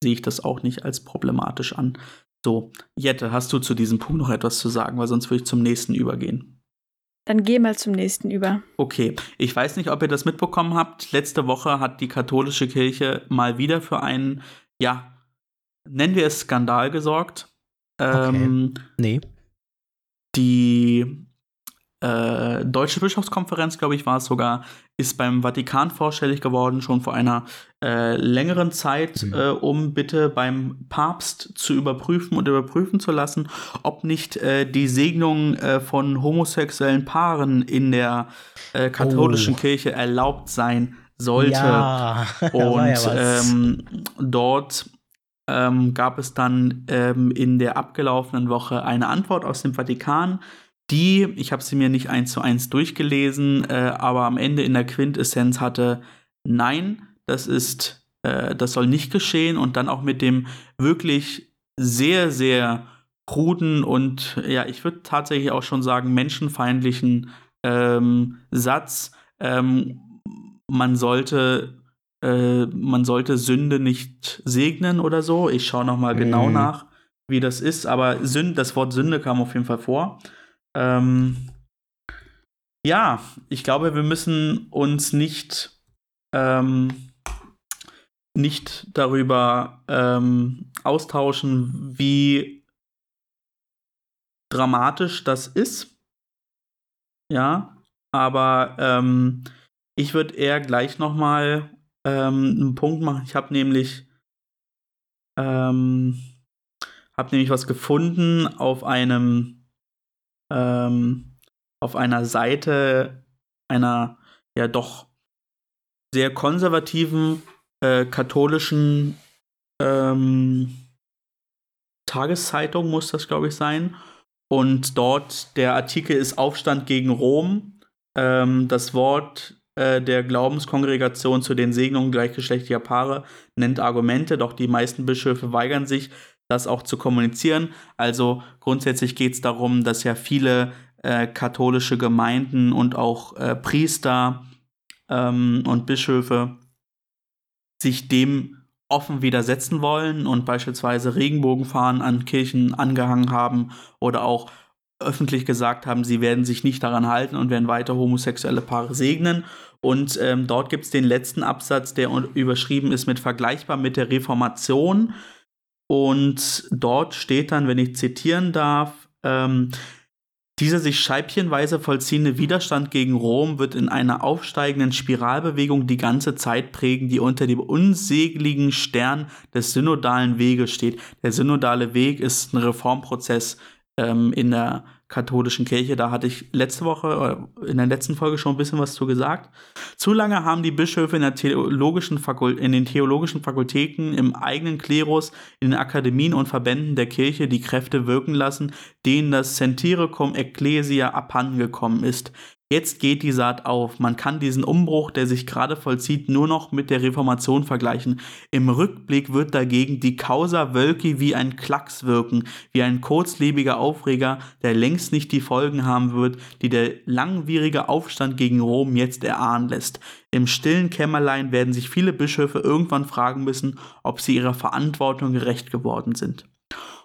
sehe ich das auch nicht als problematisch an. So, Jette, hast du zu diesem Punkt noch etwas zu sagen, weil sonst würde ich zum nächsten übergehen. Dann geh mal zum nächsten über. Okay, ich weiß nicht, ob ihr das mitbekommen habt. Letzte Woche hat die katholische Kirche mal wieder für einen, ja, nennen wir es Skandal gesorgt. Ähm, nee. Die äh, Deutsche Bischofskonferenz, glaube ich, war es sogar, ist beim Vatikan vorstellig geworden, schon vor einer äh, längeren Zeit, Mhm. äh, um bitte beim Papst zu überprüfen und überprüfen zu lassen, ob nicht äh, die Segnung äh, von homosexuellen Paaren in der äh, katholischen Oh. Kirche erlaubt sein sollte. Ja, Und ja ähm, dort ähm, gab es dann ähm, in der abgelaufenen Woche eine Antwort aus dem Vatikan, die, ich habe sie mir nicht eins zu eins durchgelesen, äh, aber am Ende in der Quintessenz hatte, nein, das ist, äh, das soll nicht geschehen und dann auch mit dem wirklich sehr, sehr kruden und ja, ich würde tatsächlich auch schon sagen, menschenfeindlichen ähm, Satz, ähm, man sollte äh, man sollte Sünde nicht segnen oder so. Ich schaue noch mal genau Mhm. nach, wie das ist, aber Sünde, das Wort Sünde kam auf jeden Fall vor. Ähm, ja, ich glaube, wir müssen uns nicht ähm, nicht darüber ähm, austauschen, wie dramatisch das ist. ja, aber ähm, ich würde eher gleich noch mal ähm, einen Punkt machen. Ich habe nämlich ähm, habe nämlich was gefunden auf einem ähm, auf einer Seite einer ja doch sehr konservativen äh, katholischen ähm, Tageszeitung muss das glaube ich sein und dort der Artikel ist Aufstand gegen Rom. Ähm, das Wort äh, der Glaubenskongregation zu den Segnungen gleichgeschlechtlicher Paare nennt Argumente, doch die meisten Bischöfe weigern sich, das auch zu kommunizieren. Also grundsätzlich geht es darum, dass ja viele äh, katholische Gemeinden und auch äh, Priester ähm, und Bischöfe sich dem offen widersetzen wollen und beispielsweise Regenbogenfahnen an Kirchen angehangen haben oder auch öffentlich gesagt haben, sie werden sich nicht daran halten und werden weiter homosexuelle Paare segnen. Und ähm, dort gibt es den letzten Absatz, der überschrieben ist mit vergleichbar mit der Reformation. Und dort steht dann, wenn ich zitieren darf, ähm, dieser sich scheibchenweise vollziehende Widerstand gegen Rom wird in einer aufsteigenden Spiralbewegung die ganze Zeit prägen, die unter dem unsägligen Stern des synodalen Weges steht. Der synodale Weg ist ein Reformprozess ähm, in der katholischen Kirche. Da hatte ich letzte Woche, äh, in der letzten Folge schon ein bisschen was zu gesagt. Zu lange haben die Bischöfe in, der theologischen in den theologischen Fakultäten, im eigenen Klerus, in den Akademien und Verbänden der Kirche die Kräfte wirken lassen, denen das Centire cum Ecclesia abhandengekommen ist. Jetzt geht die Saat auf. Man kann diesen Umbruch, der sich gerade vollzieht, nur noch mit der Reformation vergleichen. Im Rückblick wird dagegen die Causa Wölki wie ein Klacks wirken, wie ein kurzlebiger Aufreger, der längst nicht die Folgen haben wird, die der langwierige Aufstand gegen Rom jetzt erahnen lässt. Im stillen Kämmerlein werden sich viele Bischöfe irgendwann fragen müssen, ob sie ihrer Verantwortung gerecht geworden sind.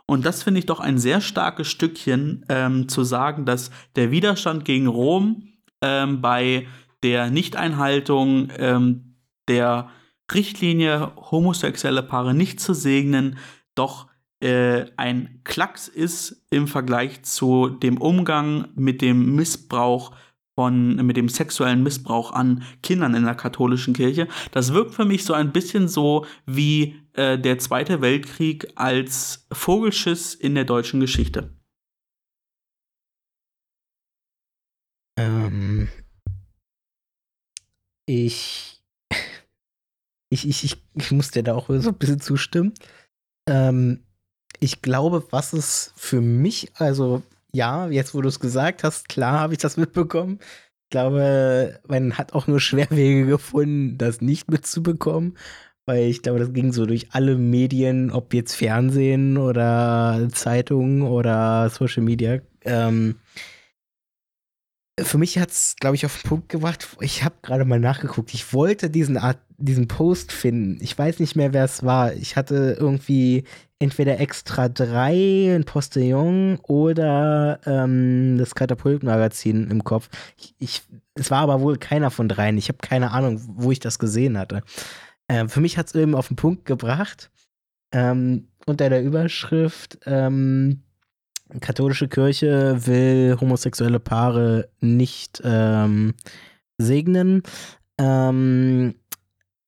Und das finde ich doch ein sehr starkes Stückchen ähm, zu sagen, dass der Widerstand gegen Rom ähm, bei der Nichteinhaltung ähm, der Richtlinie, homosexuelle Paare nicht zu segnen, doch äh, ein Klacks ist im Vergleich zu dem Umgang mit dem Missbrauch von, mit dem sexuellen Missbrauch an Kindern in der katholischen Kirche. Das wirkt für mich so ein bisschen so wie äh, der Zweite Weltkrieg als Vogelschiss in der deutschen Geschichte. Ähm, ich, ich, ich, ich, ich muss dir da auch so ein bisschen zustimmen. Ähm, ich glaube, was es für mich, also ja, jetzt wo du es gesagt hast, klar habe ich das mitbekommen. Ich glaube, man hat auch nur Schwerwege gefunden, das nicht mitzubekommen, weil ich glaube, das ging so durch alle Medien, ob jetzt Fernsehen oder Zeitungen oder Social Media. Ähm, für mich hat es, glaube ich, auf den Punkt gebracht. Ich habe gerade mal nachgeguckt. Ich wollte diesen Art, diesen Post finden. Ich weiß nicht mehr, wer es war. Ich hatte irgendwie entweder Extra 3, ein Postillon oder ähm, das Katapultmagazin im Kopf. Ich, ich, es war aber wohl keiner von dreien. Ich habe keine Ahnung, wo ich das gesehen hatte. Ähm, für mich hat es eben auf den Punkt gebracht. Ähm, unter der Überschrift ähm, katholische Kirche will homosexuelle Paare nicht ähm, segnen. Ähm,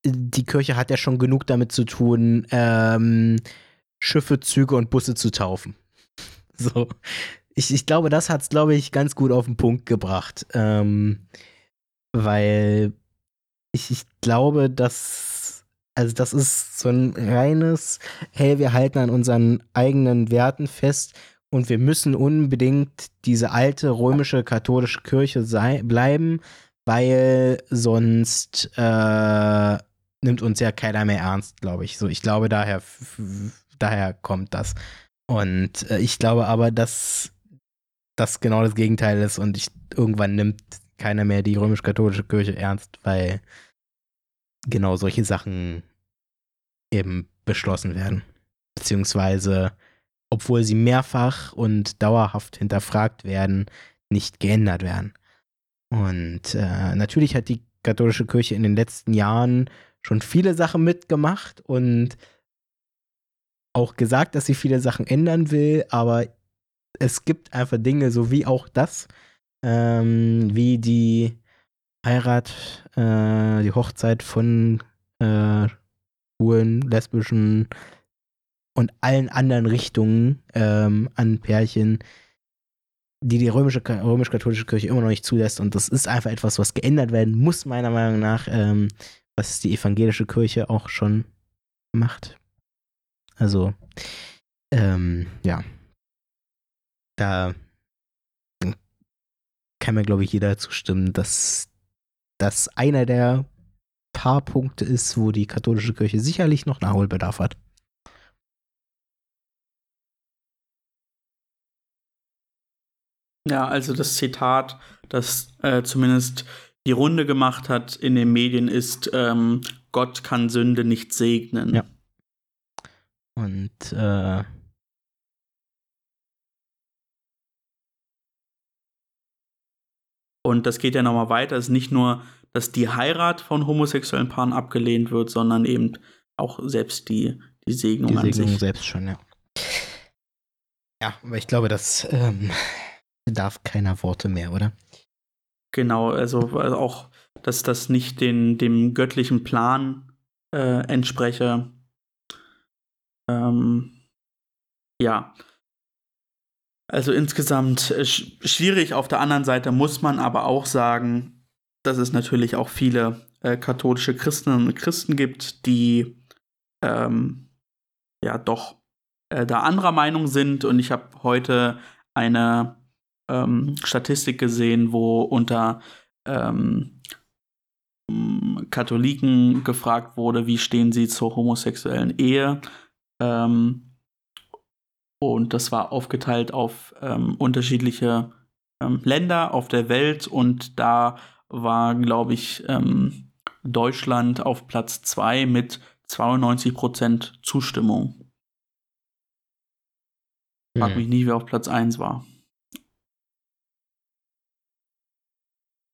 die Kirche hat ja schon genug damit zu tun, ähm, Schiffe, Züge und Busse zu taufen. So. Ich, ich glaube, das hat es, glaube ich, ganz gut auf den Punkt gebracht. Ähm, weil ich, ich glaube, dass, also das ist so ein reines, hey, wir halten an unseren eigenen Werten fest und wir müssen unbedingt diese alte römische katholische Kirche sei, bleiben, weil sonst äh, nimmt uns ja keiner mehr ernst, glaube ich. So, ich glaube, daher, daher kommt das. Und äh, ich glaube aber, dass das genau das Gegenteil ist und ich, irgendwann nimmt keiner mehr die römisch-katholische Kirche ernst, weil genau solche Sachen eben beschlossen werden. Beziehungsweise obwohl sie mehrfach und dauerhaft hinterfragt werden, nicht geändert werden. Und äh, natürlich hat die katholische Kirche in den letzten Jahren schon viele Sachen mitgemacht und auch gesagt, dass sie viele Sachen ändern will, aber es gibt einfach Dinge, so wie auch das, ähm, wie die Heirat, äh, die Hochzeit von äh, schwulen, lesbischen und allen anderen Richtungen ähm, an Pärchen, die die römische, römisch-katholische Kirche immer noch nicht zulässt. Und das ist einfach etwas, was geändert werden muss, meiner Meinung nach, ähm, was die evangelische Kirche auch schon macht. Also, ähm, ja. Da kann mir, glaube ich, jeder zustimmen, dass das einer der paar Punkte ist, wo die katholische Kirche sicherlich noch Nachholbedarf hat. Ja, also das Zitat, das äh, zumindest die Runde gemacht hat in den Medien, ist, ähm, Gott kann Sünde nicht segnen. Ja. Und äh, Und das geht ja nochmal weiter. Es ist nicht nur, dass die Heirat von homosexuellen Paaren abgelehnt wird, sondern eben auch selbst die, die Segnung, die an Segnung sich. selbst schon, ja. Ja, aber ich glaube, das ähm, bedarf keiner Worte mehr, oder? Genau, also, also auch, dass das nicht den, dem göttlichen Plan äh, entspreche. Ähm, ja. Also insgesamt äh, sch schwierig. Auf der anderen Seite muss man aber auch sagen, dass es natürlich auch viele äh, katholische Christinnen und Christen gibt, die ähm, ja doch äh, da anderer Meinung sind. Und ich habe heute eine ähm, Statistik gesehen, wo unter ähm, Katholiken gefragt wurde, wie stehen sie zur homosexuellen Ehe. Ähm, und das war aufgeteilt auf ähm, unterschiedliche ähm, Länder auf der Welt. Und da war, glaube ich, ähm, Deutschland auf Platz 2 mit 92% Zustimmung. Frag Hm. mich nicht, wer auf Platz 1 war.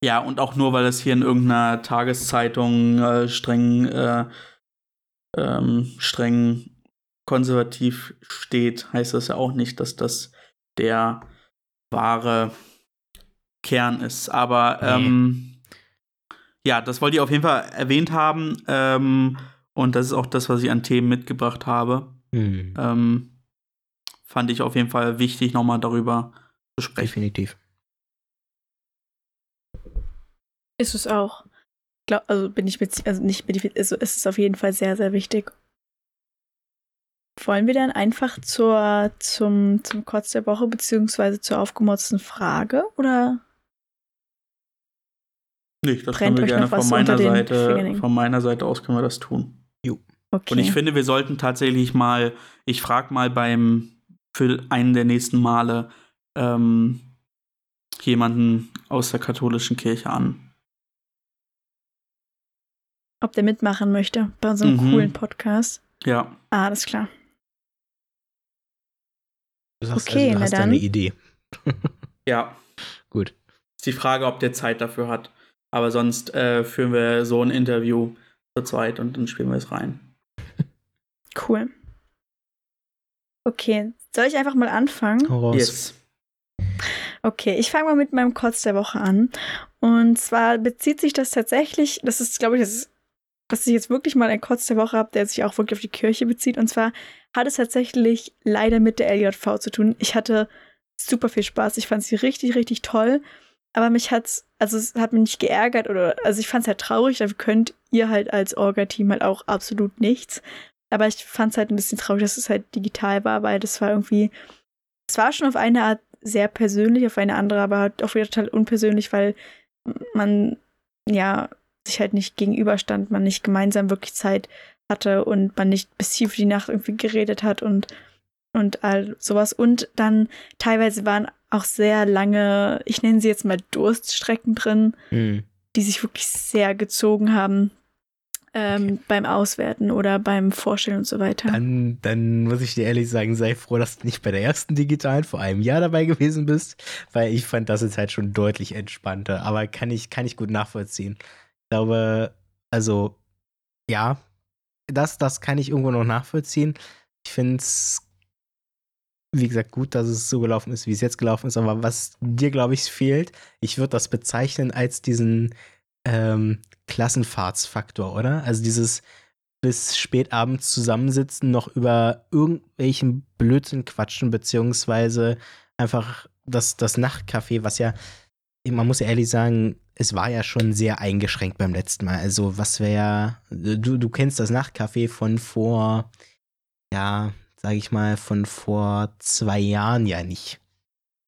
Ja, und auch nur, weil es hier in irgendeiner Tageszeitung äh, streng, äh, ähm, streng konservativ steht, heißt das ja auch nicht, dass das der wahre Kern ist. Aber ähm, ja, das wollte ich auf jeden Fall erwähnt haben. Ähm, und das ist auch das, was ich an Themen mitgebracht habe. Hm. Ähm, fand ich auf jeden Fall wichtig, nochmal darüber zu sprechen. Definitiv. Ist es auch. Glaub, also bin ich mit, also nicht ich, also ist es auf jeden Fall sehr, sehr wichtig. Wollen wir dann einfach zur, zum, zum Kotz der Woche beziehungsweise zur aufgemotzten Frage oder? Nicht, das können wir gerne von meiner Seite, von meiner Seite aus können wir das tun. Okay. Und ich finde, wir sollten tatsächlich mal, ich frage mal beim, für einen der nächsten Male, ähm, jemanden aus der katholischen Kirche an. Ob der mitmachen möchte bei unserem Mhm. coolen Podcast. Ja, Ah, alles klar. Du sagst Okay, also, du na hast da dann. eine Idee. ja. Gut. Ist die Frage, ob der Zeit dafür hat. Aber sonst äh, führen wir so ein Interview zu zweit und dann spielen wir es rein. Cool. Okay, soll ich einfach mal anfangen? Raus. Yes. Okay, ich fange mal mit meinem Kotz der Woche an. Und zwar bezieht sich das tatsächlich, das ist, glaube ich, das ist, dass ich jetzt wirklich mal einen Kotz der Woche habe, der sich auch wirklich auf die Kirche bezieht. Und zwar hat es tatsächlich leider mit der LJV zu tun. Ich hatte super viel Spaß. Ich fand sie richtig, richtig toll. Aber mich hat's, also es hat mich nicht geärgert oder, also ich fand es halt traurig, dafür könnt ihr halt als Orga-Team halt auch absolut nichts. Aber ich fand es halt ein bisschen traurig, dass es halt digital war, weil das war irgendwie, es war schon auf eine Art sehr persönlich, auf eine andere aber halt auch wieder total unpersönlich, weil man ja sich halt nicht gegenüberstand, man nicht gemeinsam wirklich Zeit hatte und man nicht bis tief in die Nacht irgendwie geredet hat und, und all sowas. Und dann teilweise waren auch sehr lange, ich nenne sie jetzt mal Durststrecken drin, Hm. die sich wirklich sehr gezogen haben ähm, beim Auswerten oder beim Vorstellen und so weiter. Dann, dann muss ich dir ehrlich sagen, sei froh, dass du nicht bei der ersten digitalen vor einem Jahr dabei gewesen bist, weil ich fand das jetzt halt schon deutlich entspannter. Aber kann ich, kann ich gut nachvollziehen. Ich glaube, also, ja, das, das kann ich irgendwo noch nachvollziehen. Ich finde es wie gesagt, gut, dass es so gelaufen ist, wie es jetzt gelaufen ist, aber was dir, glaube ich, fehlt, ich würde das bezeichnen als diesen ähm, Klassenfahrtsfaktor, oder? Also dieses bis spät abends zusammensitzen, noch über irgendwelchen Blödsinn quatschen, beziehungsweise einfach das, das Nachtcafé, was ja, man muss ja ehrlich sagen, es war ja schon sehr eingeschränkt beim letzten Mal. Also, was wäre, du, du kennst das Nachtcafé von vor, ja, sag ich mal, von vor zwei Jahren ja nicht.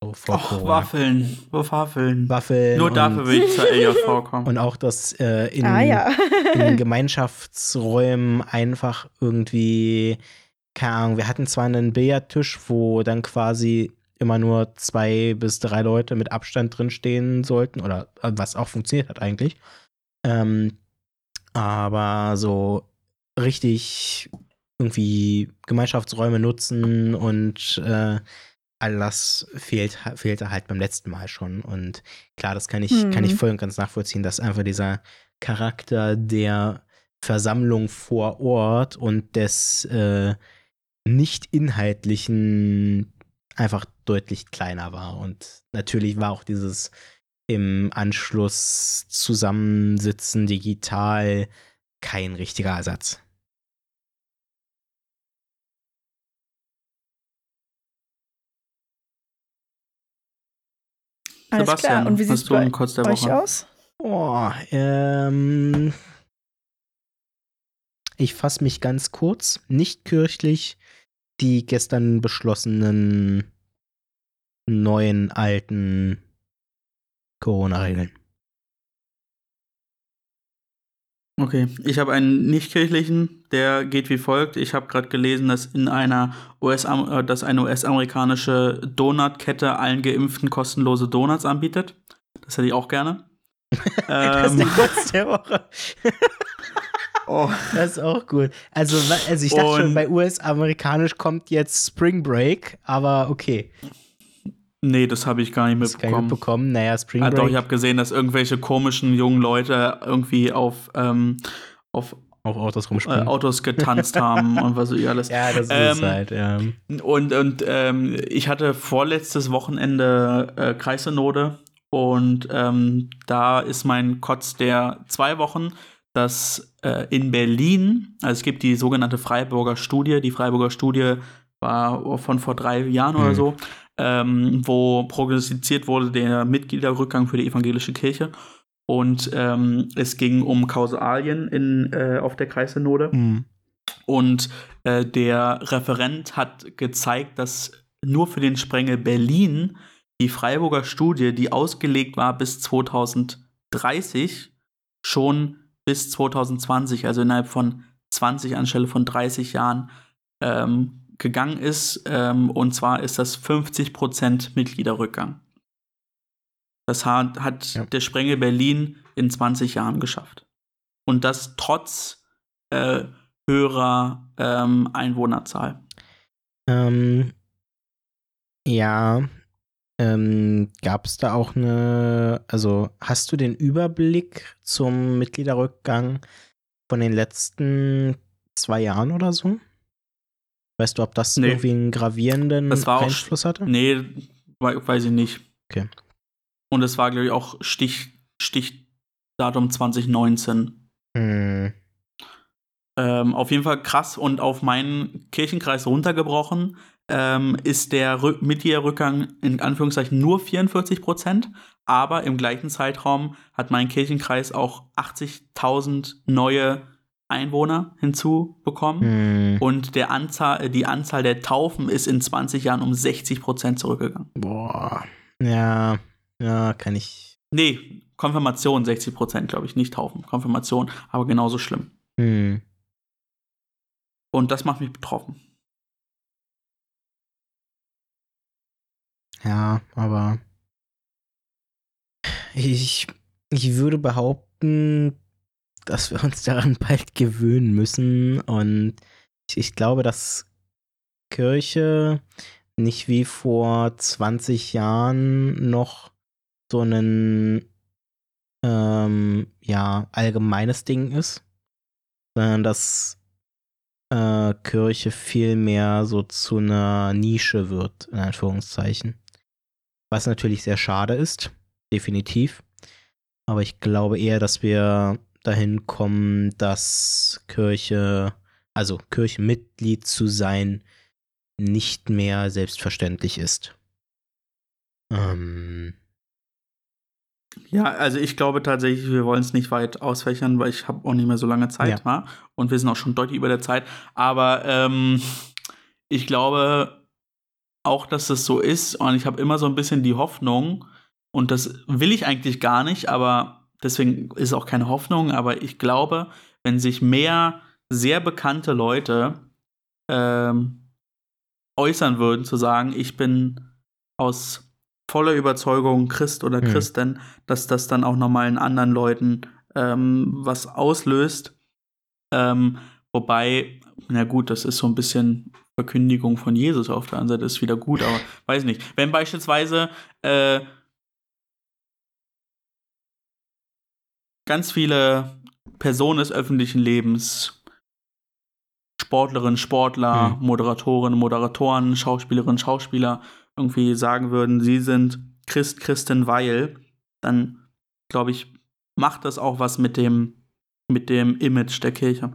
So vor Och, Corona. Waffeln, Waffeln. Waffeln. Nur dafür will ich zur LJV kommen. Und auch das äh, in, ah, ja. in Gemeinschaftsräumen einfach irgendwie, keine Ahnung, wir hatten zwar einen Billardtisch, wo dann quasi immer nur zwei bis drei Leute mit Abstand drin stehen sollten, oder äh, was auch funktioniert hat eigentlich. Ähm, aber so richtig irgendwie Gemeinschaftsräume nutzen und äh, all das fehlt, fehlte halt beim letzten Mal schon. Und klar, das kann ich, hm. kann ich mhm. voll und ganz nachvollziehen, dass einfach dieser Charakter der Versammlung vor Ort und des äh, nicht inhaltlichen einfach deutlich kleiner war. Und natürlich war auch dieses im Anschluss zusammensitzen digital kein richtiger Ersatz. Alles Sebastian, klar. Und wie sieht es bei euch aus? Oh, ähm, ich fasse mich ganz kurz. Nicht kirchlich die gestern beschlossenen neuen alten Corona-Regeln. Okay, ich habe einen nicht-kirchlichen, der geht wie folgt. Ich habe gerade gelesen, dass in einer US äh, dass eine US-amerikanische Donutkette allen Geimpften kostenlose Donuts anbietet. Das hätte ich auch gerne. das ist der Kurz der Woche. Oh. Das ist auch gut. Also, also ich dachte Und schon, bei US-amerikanisch kommt jetzt Spring Break, aber okay. Nee, das habe ich gar nicht mitbekommen. Gar nicht mitbekommen. Naja, Spring Break. Ah, doch, ich habe gesehen, dass irgendwelche komischen jungen Leute irgendwie auf, ähm, auf, auf Autos rumspringen. Äh, Autos getanzt haben und was so alles. Ja, das ist ähm, halt, ja. Und, und ähm, ich hatte vorletztes Wochenende äh, Kreissynode und ähm, da ist mein Kotz der zwei Wochen, dass äh, in Berlin, also es gibt die sogenannte Freiburger Studie, die Freiburger Studie war von vor drei Jahren mhm. oder so, ähm, wo prognostiziert wurde der Mitgliederrückgang für die evangelische Kirche. Und ähm, es ging um Kausalien in, äh, auf der Kreissynode. Mhm. Und äh, der Referent hat gezeigt, dass nur für den Sprengel Berlin die Freiburger Studie, die ausgelegt war bis 2030, schon bis 2020, also innerhalb von 20 anstelle von 30 Jahren, ähm, gegangen ist. Ähm, und zwar ist das 50% Mitgliederrückgang. Das hat, hat ja. der Sprengel Berlin in 20 Jahren geschafft. Und das trotz äh, höherer ähm, Einwohnerzahl. Ähm, ja, ähm, gab es da auch eine, also hast du den Überblick zum Mitgliederrückgang von den letzten zwei Jahren oder so? Weißt du, ob das nee. irgendwie einen gravierenden Einfluss hatte? Nee, weiß ich nicht. Okay. Und es war, glaube ich, auch Stich, Stichdatum 2019. Hm. Ähm, auf jeden Fall krass und auf meinen Kirchenkreis runtergebrochen ähm, ist der Rück Mitgliederrückgang in Anführungszeichen nur 44 Prozent, aber im gleichen Zeitraum hat mein Kirchenkreis auch 80.000 neue Einwohner hinzubekommen hm. und der Anzahl, die Anzahl der Taufen ist in 20 Jahren um 60 Prozent zurückgegangen. Boah, ja, ja, kann ich. Nee, Konfirmation 60 Prozent, glaube ich, nicht Taufen. Konfirmation, aber genauso schlimm. Hm. Und das macht mich betroffen. Ja, aber ich, ich würde behaupten, dass wir uns daran bald gewöhnen müssen. Und ich, ich glaube, dass Kirche nicht wie vor 20 Jahren noch so ein ähm, ja, allgemeines Ding ist, sondern dass äh, Kirche viel mehr so zu einer Nische wird, in Anführungszeichen. Was natürlich sehr schade ist, definitiv. Aber ich glaube eher, dass wir dahin kommen, dass Kirche, also Kirchenmitglied zu sein, nicht mehr selbstverständlich ist. Ähm, Ja, also ich glaube tatsächlich, wir wollen es nicht weit ausfächern, weil ich habe auch nicht mehr so lange Zeit Ja. und wir sind auch schon deutlich über der Zeit. Aber ähm, ich glaube auch, dass das so ist und ich habe immer so ein bisschen die Hoffnung und das will ich eigentlich gar nicht, aber deswegen ist auch keine Hoffnung, aber ich glaube, wenn sich mehr sehr bekannte Leute ähm, äußern würden, zu sagen, ich bin aus voller Überzeugung Christ oder Hm. Christin, dass das dann auch nochmal in anderen Leuten ähm, was auslöst. Ähm, wobei, na gut, das ist so ein bisschen Verkündigung von Jesus auf der anderen Seite, ist wieder gut, aber weiß nicht. Wenn beispielsweise äh, ganz viele Personen des öffentlichen Lebens, Sportlerinnen, Sportler, Hm. Moderatorinnen, Moderatoren, Schauspielerinnen, Schauspieler irgendwie sagen würden, sie sind Christ, Christin, weil, dann glaube ich, macht das auch was mit dem, mit dem Image der Kirche.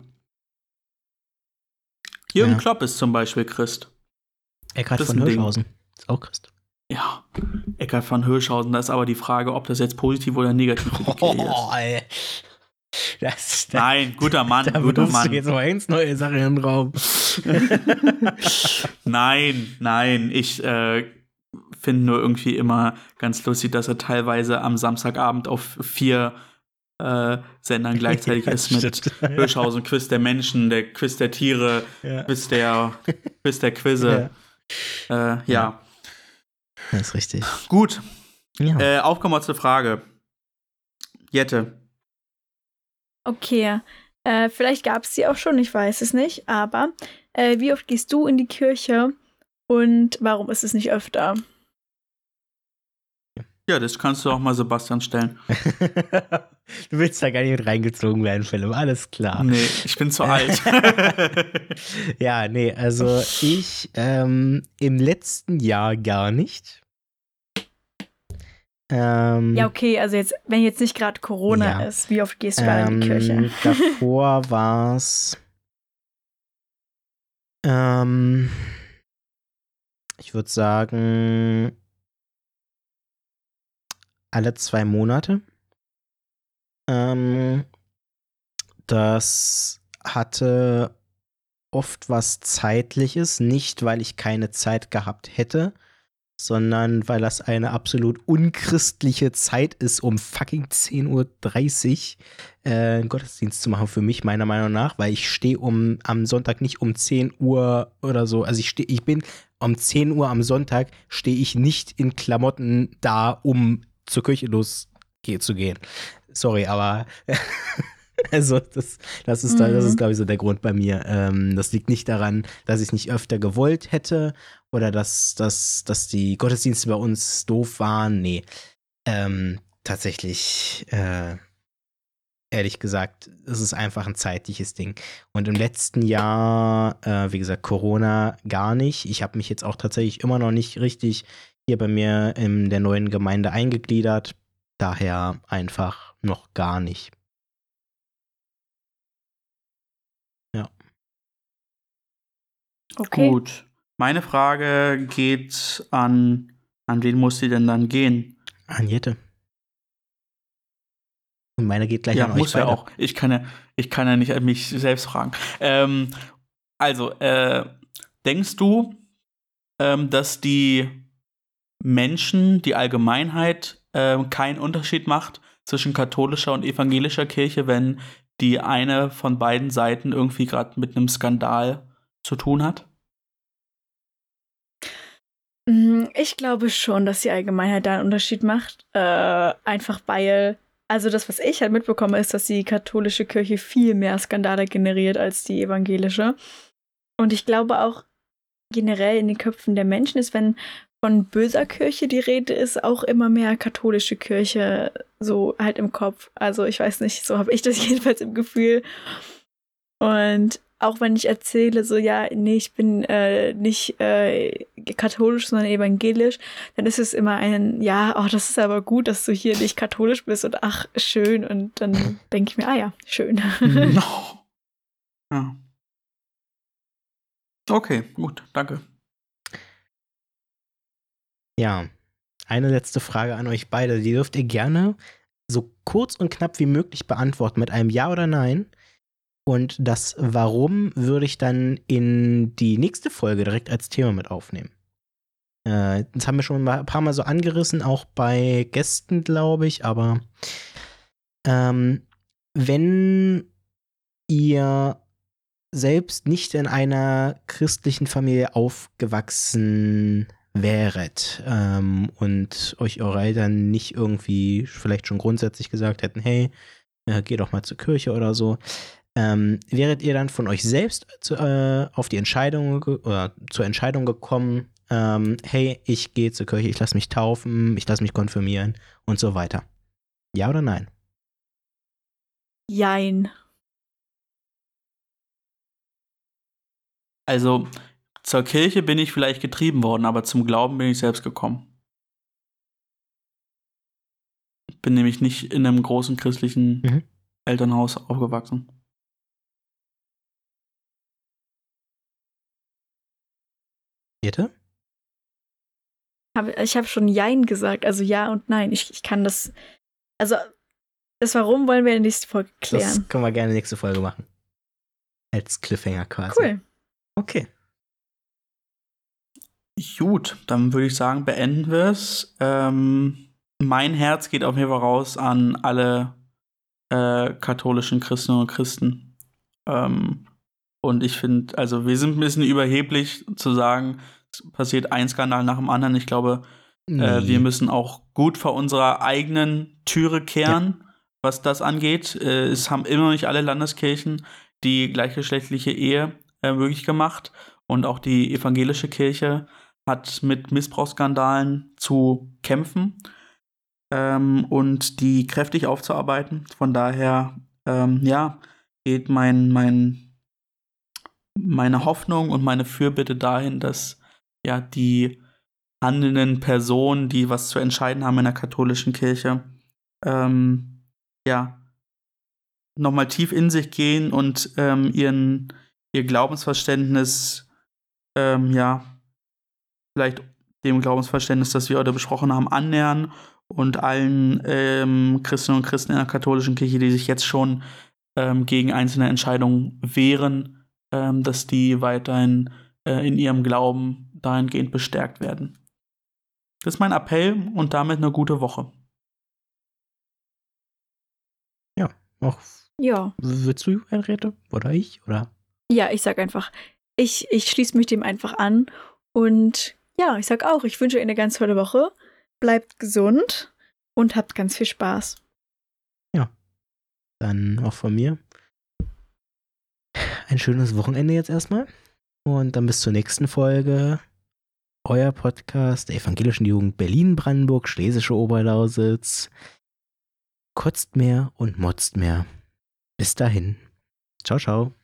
Jürgen Ja. Klopp ist zum Beispiel Christ. Eckhard Das von ein Ding. Hirschhausen ist auch Christ. Ja, Eckhard von Hirschhausen, da ist aber die Frage, ob das jetzt positiv oder negativ Kirche ist. Oh, ey. Das, da, Nein, guter Mann, da guter wirfst du Mann. jetzt mal ins neue Sache in den Raum. Nein, nein, ich äh, finde nur irgendwie immer ganz lustig, dass er teilweise am Samstagabend auf vier äh, Sendern gleichzeitig Ja, ist mit stimmt. Hirschhausen, Quiz der Menschen, der Quiz der Tiere, Ja. Quiz der, Quiz der Quizze. Äh, ja. Ja. Das ist richtig. gut. Ja. Äh, aufgemotzte Frage. Jette, Okay, äh, vielleicht gab es sie auch schon, ich weiß es nicht, aber äh, wie oft gehst du in die Kirche und warum ist es nicht öfter? Ja, das kannst du auch mal Sebastian stellen. du willst da gar nicht mit reingezogen werden, Philipp. Alles klar. Nee, ich bin zu alt. Ja, nee, also ich ähm, im letzten Jahr gar nicht. Ähm, Ja, okay, also jetzt, wenn jetzt nicht gerade Corona Ja. ist, wie oft gehst du dann in die Kirche? ähm, davor war es. Ähm, ich würde sagen, alle zwei Monate. Ähm, das hatte oft was Zeitliches, nicht weil ich keine Zeit gehabt hätte, sondern weil das eine absolut unchristliche Zeit ist, um fucking 10.30 Uhr äh, einen Gottesdienst zu machen für mich, meiner Meinung nach, weil ich stehe um am Sonntag nicht um 10 Uhr oder so. Also ich stehe, ich bin um 10 Uhr am Sonntag stehe ich nicht in Klamotten da, um zur Kirche losge zu gehen. Sorry, aber also das, das ist, da, das Mhm. ist glaube ich so der Grund bei mir. Ähm, das liegt nicht daran, dass ich nicht öfter gewollt hätte oder dass, dass, dass die Gottesdienste bei uns doof waren. Nee. Ähm, tatsächlich, äh, ehrlich gesagt, es ist einfach ein zeitliches Ding. Und im letzten Jahr, äh, wie gesagt, Corona gar nicht. Ich habe mich jetzt auch tatsächlich immer noch nicht richtig hier bei mir in der neuen Gemeinde eingegliedert. Daher einfach noch gar nicht. Okay. Gut. Meine Frage geht an, an wen muss sie denn dann gehen? Anjette. Und meine geht gleich ja, an euch muss ja beide. auch. Ich kann ja, ich kann ja nicht mich selbst fragen. Ähm, also, äh, denkst du, ähm, dass die Menschen, die Allgemeinheit, ähm, keinen Unterschied macht zwischen katholischer und evangelischer Kirche, wenn die eine von beiden Seiten irgendwie gerade mit einem Skandal zu tun hat? Mm, Ich glaube schon, dass die Allgemeinheit da einen Unterschied macht. Äh, einfach weil, also das, was ich halt mitbekomme, ist, dass die katholische Kirche viel mehr Skandale generiert als die evangelische. Und ich glaube auch generell in den Köpfen der Menschen ist, wenn von böser Kirche die Rede ist, auch immer mehr katholische Kirche so halt im Kopf. Also ich weiß nicht, so habe ich das jedenfalls im Gefühl. Und auch wenn ich erzähle, so ja, nee, ich bin äh, nicht äh, katholisch, sondern evangelisch, dann ist es immer ein, ja, oh, das ist aber gut, dass du hier nicht katholisch bist und ach, schön. Und dann denke ich mir, ah ja, schön. No. Ja. Okay, gut, danke. Ja, eine letzte Frage an euch beide. Die dürft ihr gerne so kurz und knapp wie möglich beantworten mit einem Ja oder Nein. Und das Warum würde ich dann in die nächste Folge direkt als Thema mit aufnehmen. Äh, das haben wir schon ein paar Mal so angerissen, auch bei Gästen, glaube ich. Aber ähm, wenn ihr selbst nicht in einer christlichen Familie aufgewachsen wäret ähm, und euch eure Eltern nicht irgendwie vielleicht schon grundsätzlich gesagt hätten, hey, äh, geh doch mal zur Kirche oder so, ähm, wäret ihr dann von euch selbst zu, äh, auf die Entscheidung oder zur Entscheidung gekommen, ähm, hey, ich gehe zur Kirche, ich lasse mich taufen, ich lasse mich konfirmieren und so weiter? Ja oder nein? Jein. Also zur Kirche bin ich vielleicht getrieben worden, aber zum Glauben bin ich selbst gekommen. Ich bin nämlich nicht in einem großen christlichen Mhm. Elternhaus aufgewachsen. Bitte? Hab, ich habe schon Jein gesagt, also ja und nein. Ich, ich kann das. Also, das Warum wollen wir in der nächsten Folge Das klären. können wir gerne nächste Folge machen. Als Cliffhanger quasi. Cool. Okay. Gut, dann würde ich sagen, beenden wir es. Ähm, mein Herz geht auf jeden Fall raus an alle äh, katholischen Christinnen und Christen. Ähm, und ich finde, also wir sind ein bisschen überheblich zu sagen, es passiert ein Skandal nach dem anderen. Ich glaube, äh, wir müssen auch gut vor unserer eigenen Türe kehren, was das angeht. Äh, es haben immer noch nicht alle Landeskirchen die gleichgeschlechtliche Ehe äh, möglich gemacht. Und auch die evangelische Kirche hat mit Missbrauchsskandalen zu kämpfen ähm, und die kräftig aufzuarbeiten. Von daher, ähm, ja, geht mein, mein, meine Hoffnung und meine Fürbitte dahin, dass ja die handelnden Personen, die was zu entscheiden haben in der katholischen Kirche, ähm, ja, nochmal tief in sich gehen und ähm, ihren, ihr Glaubensverständnis, ähm, ja, vielleicht dem Glaubensverständnis, das wir heute besprochen haben, annähern und allen ähm, Christinnen und Christen in der katholischen Kirche, die sich jetzt schon ähm, gegen einzelne Entscheidungen wehren, ähm, dass die weiterhin äh, in ihrem Glauben dahingehend bestärkt werden. Das ist mein Appell und damit eine gute Woche. Auch, Ja. willst du, Henriette? Oder ich? Oder? Ja, ich sag einfach, ich, ich schließe mich dem einfach an. Und ja, ich sag auch, ich wünsche euch eine ganz tolle Woche. Bleibt gesund und habt ganz viel Spaß. Dann auch von mir. Ein schönes Wochenende jetzt erstmal. Und dann bis zur nächsten Folge. Euer Podcast der Evangelischen Jugend Berlin-Brandenburg, Schlesische Oberlausitz. Kotzt mehr und motzt mehr. Bis dahin. Ciao, ciao.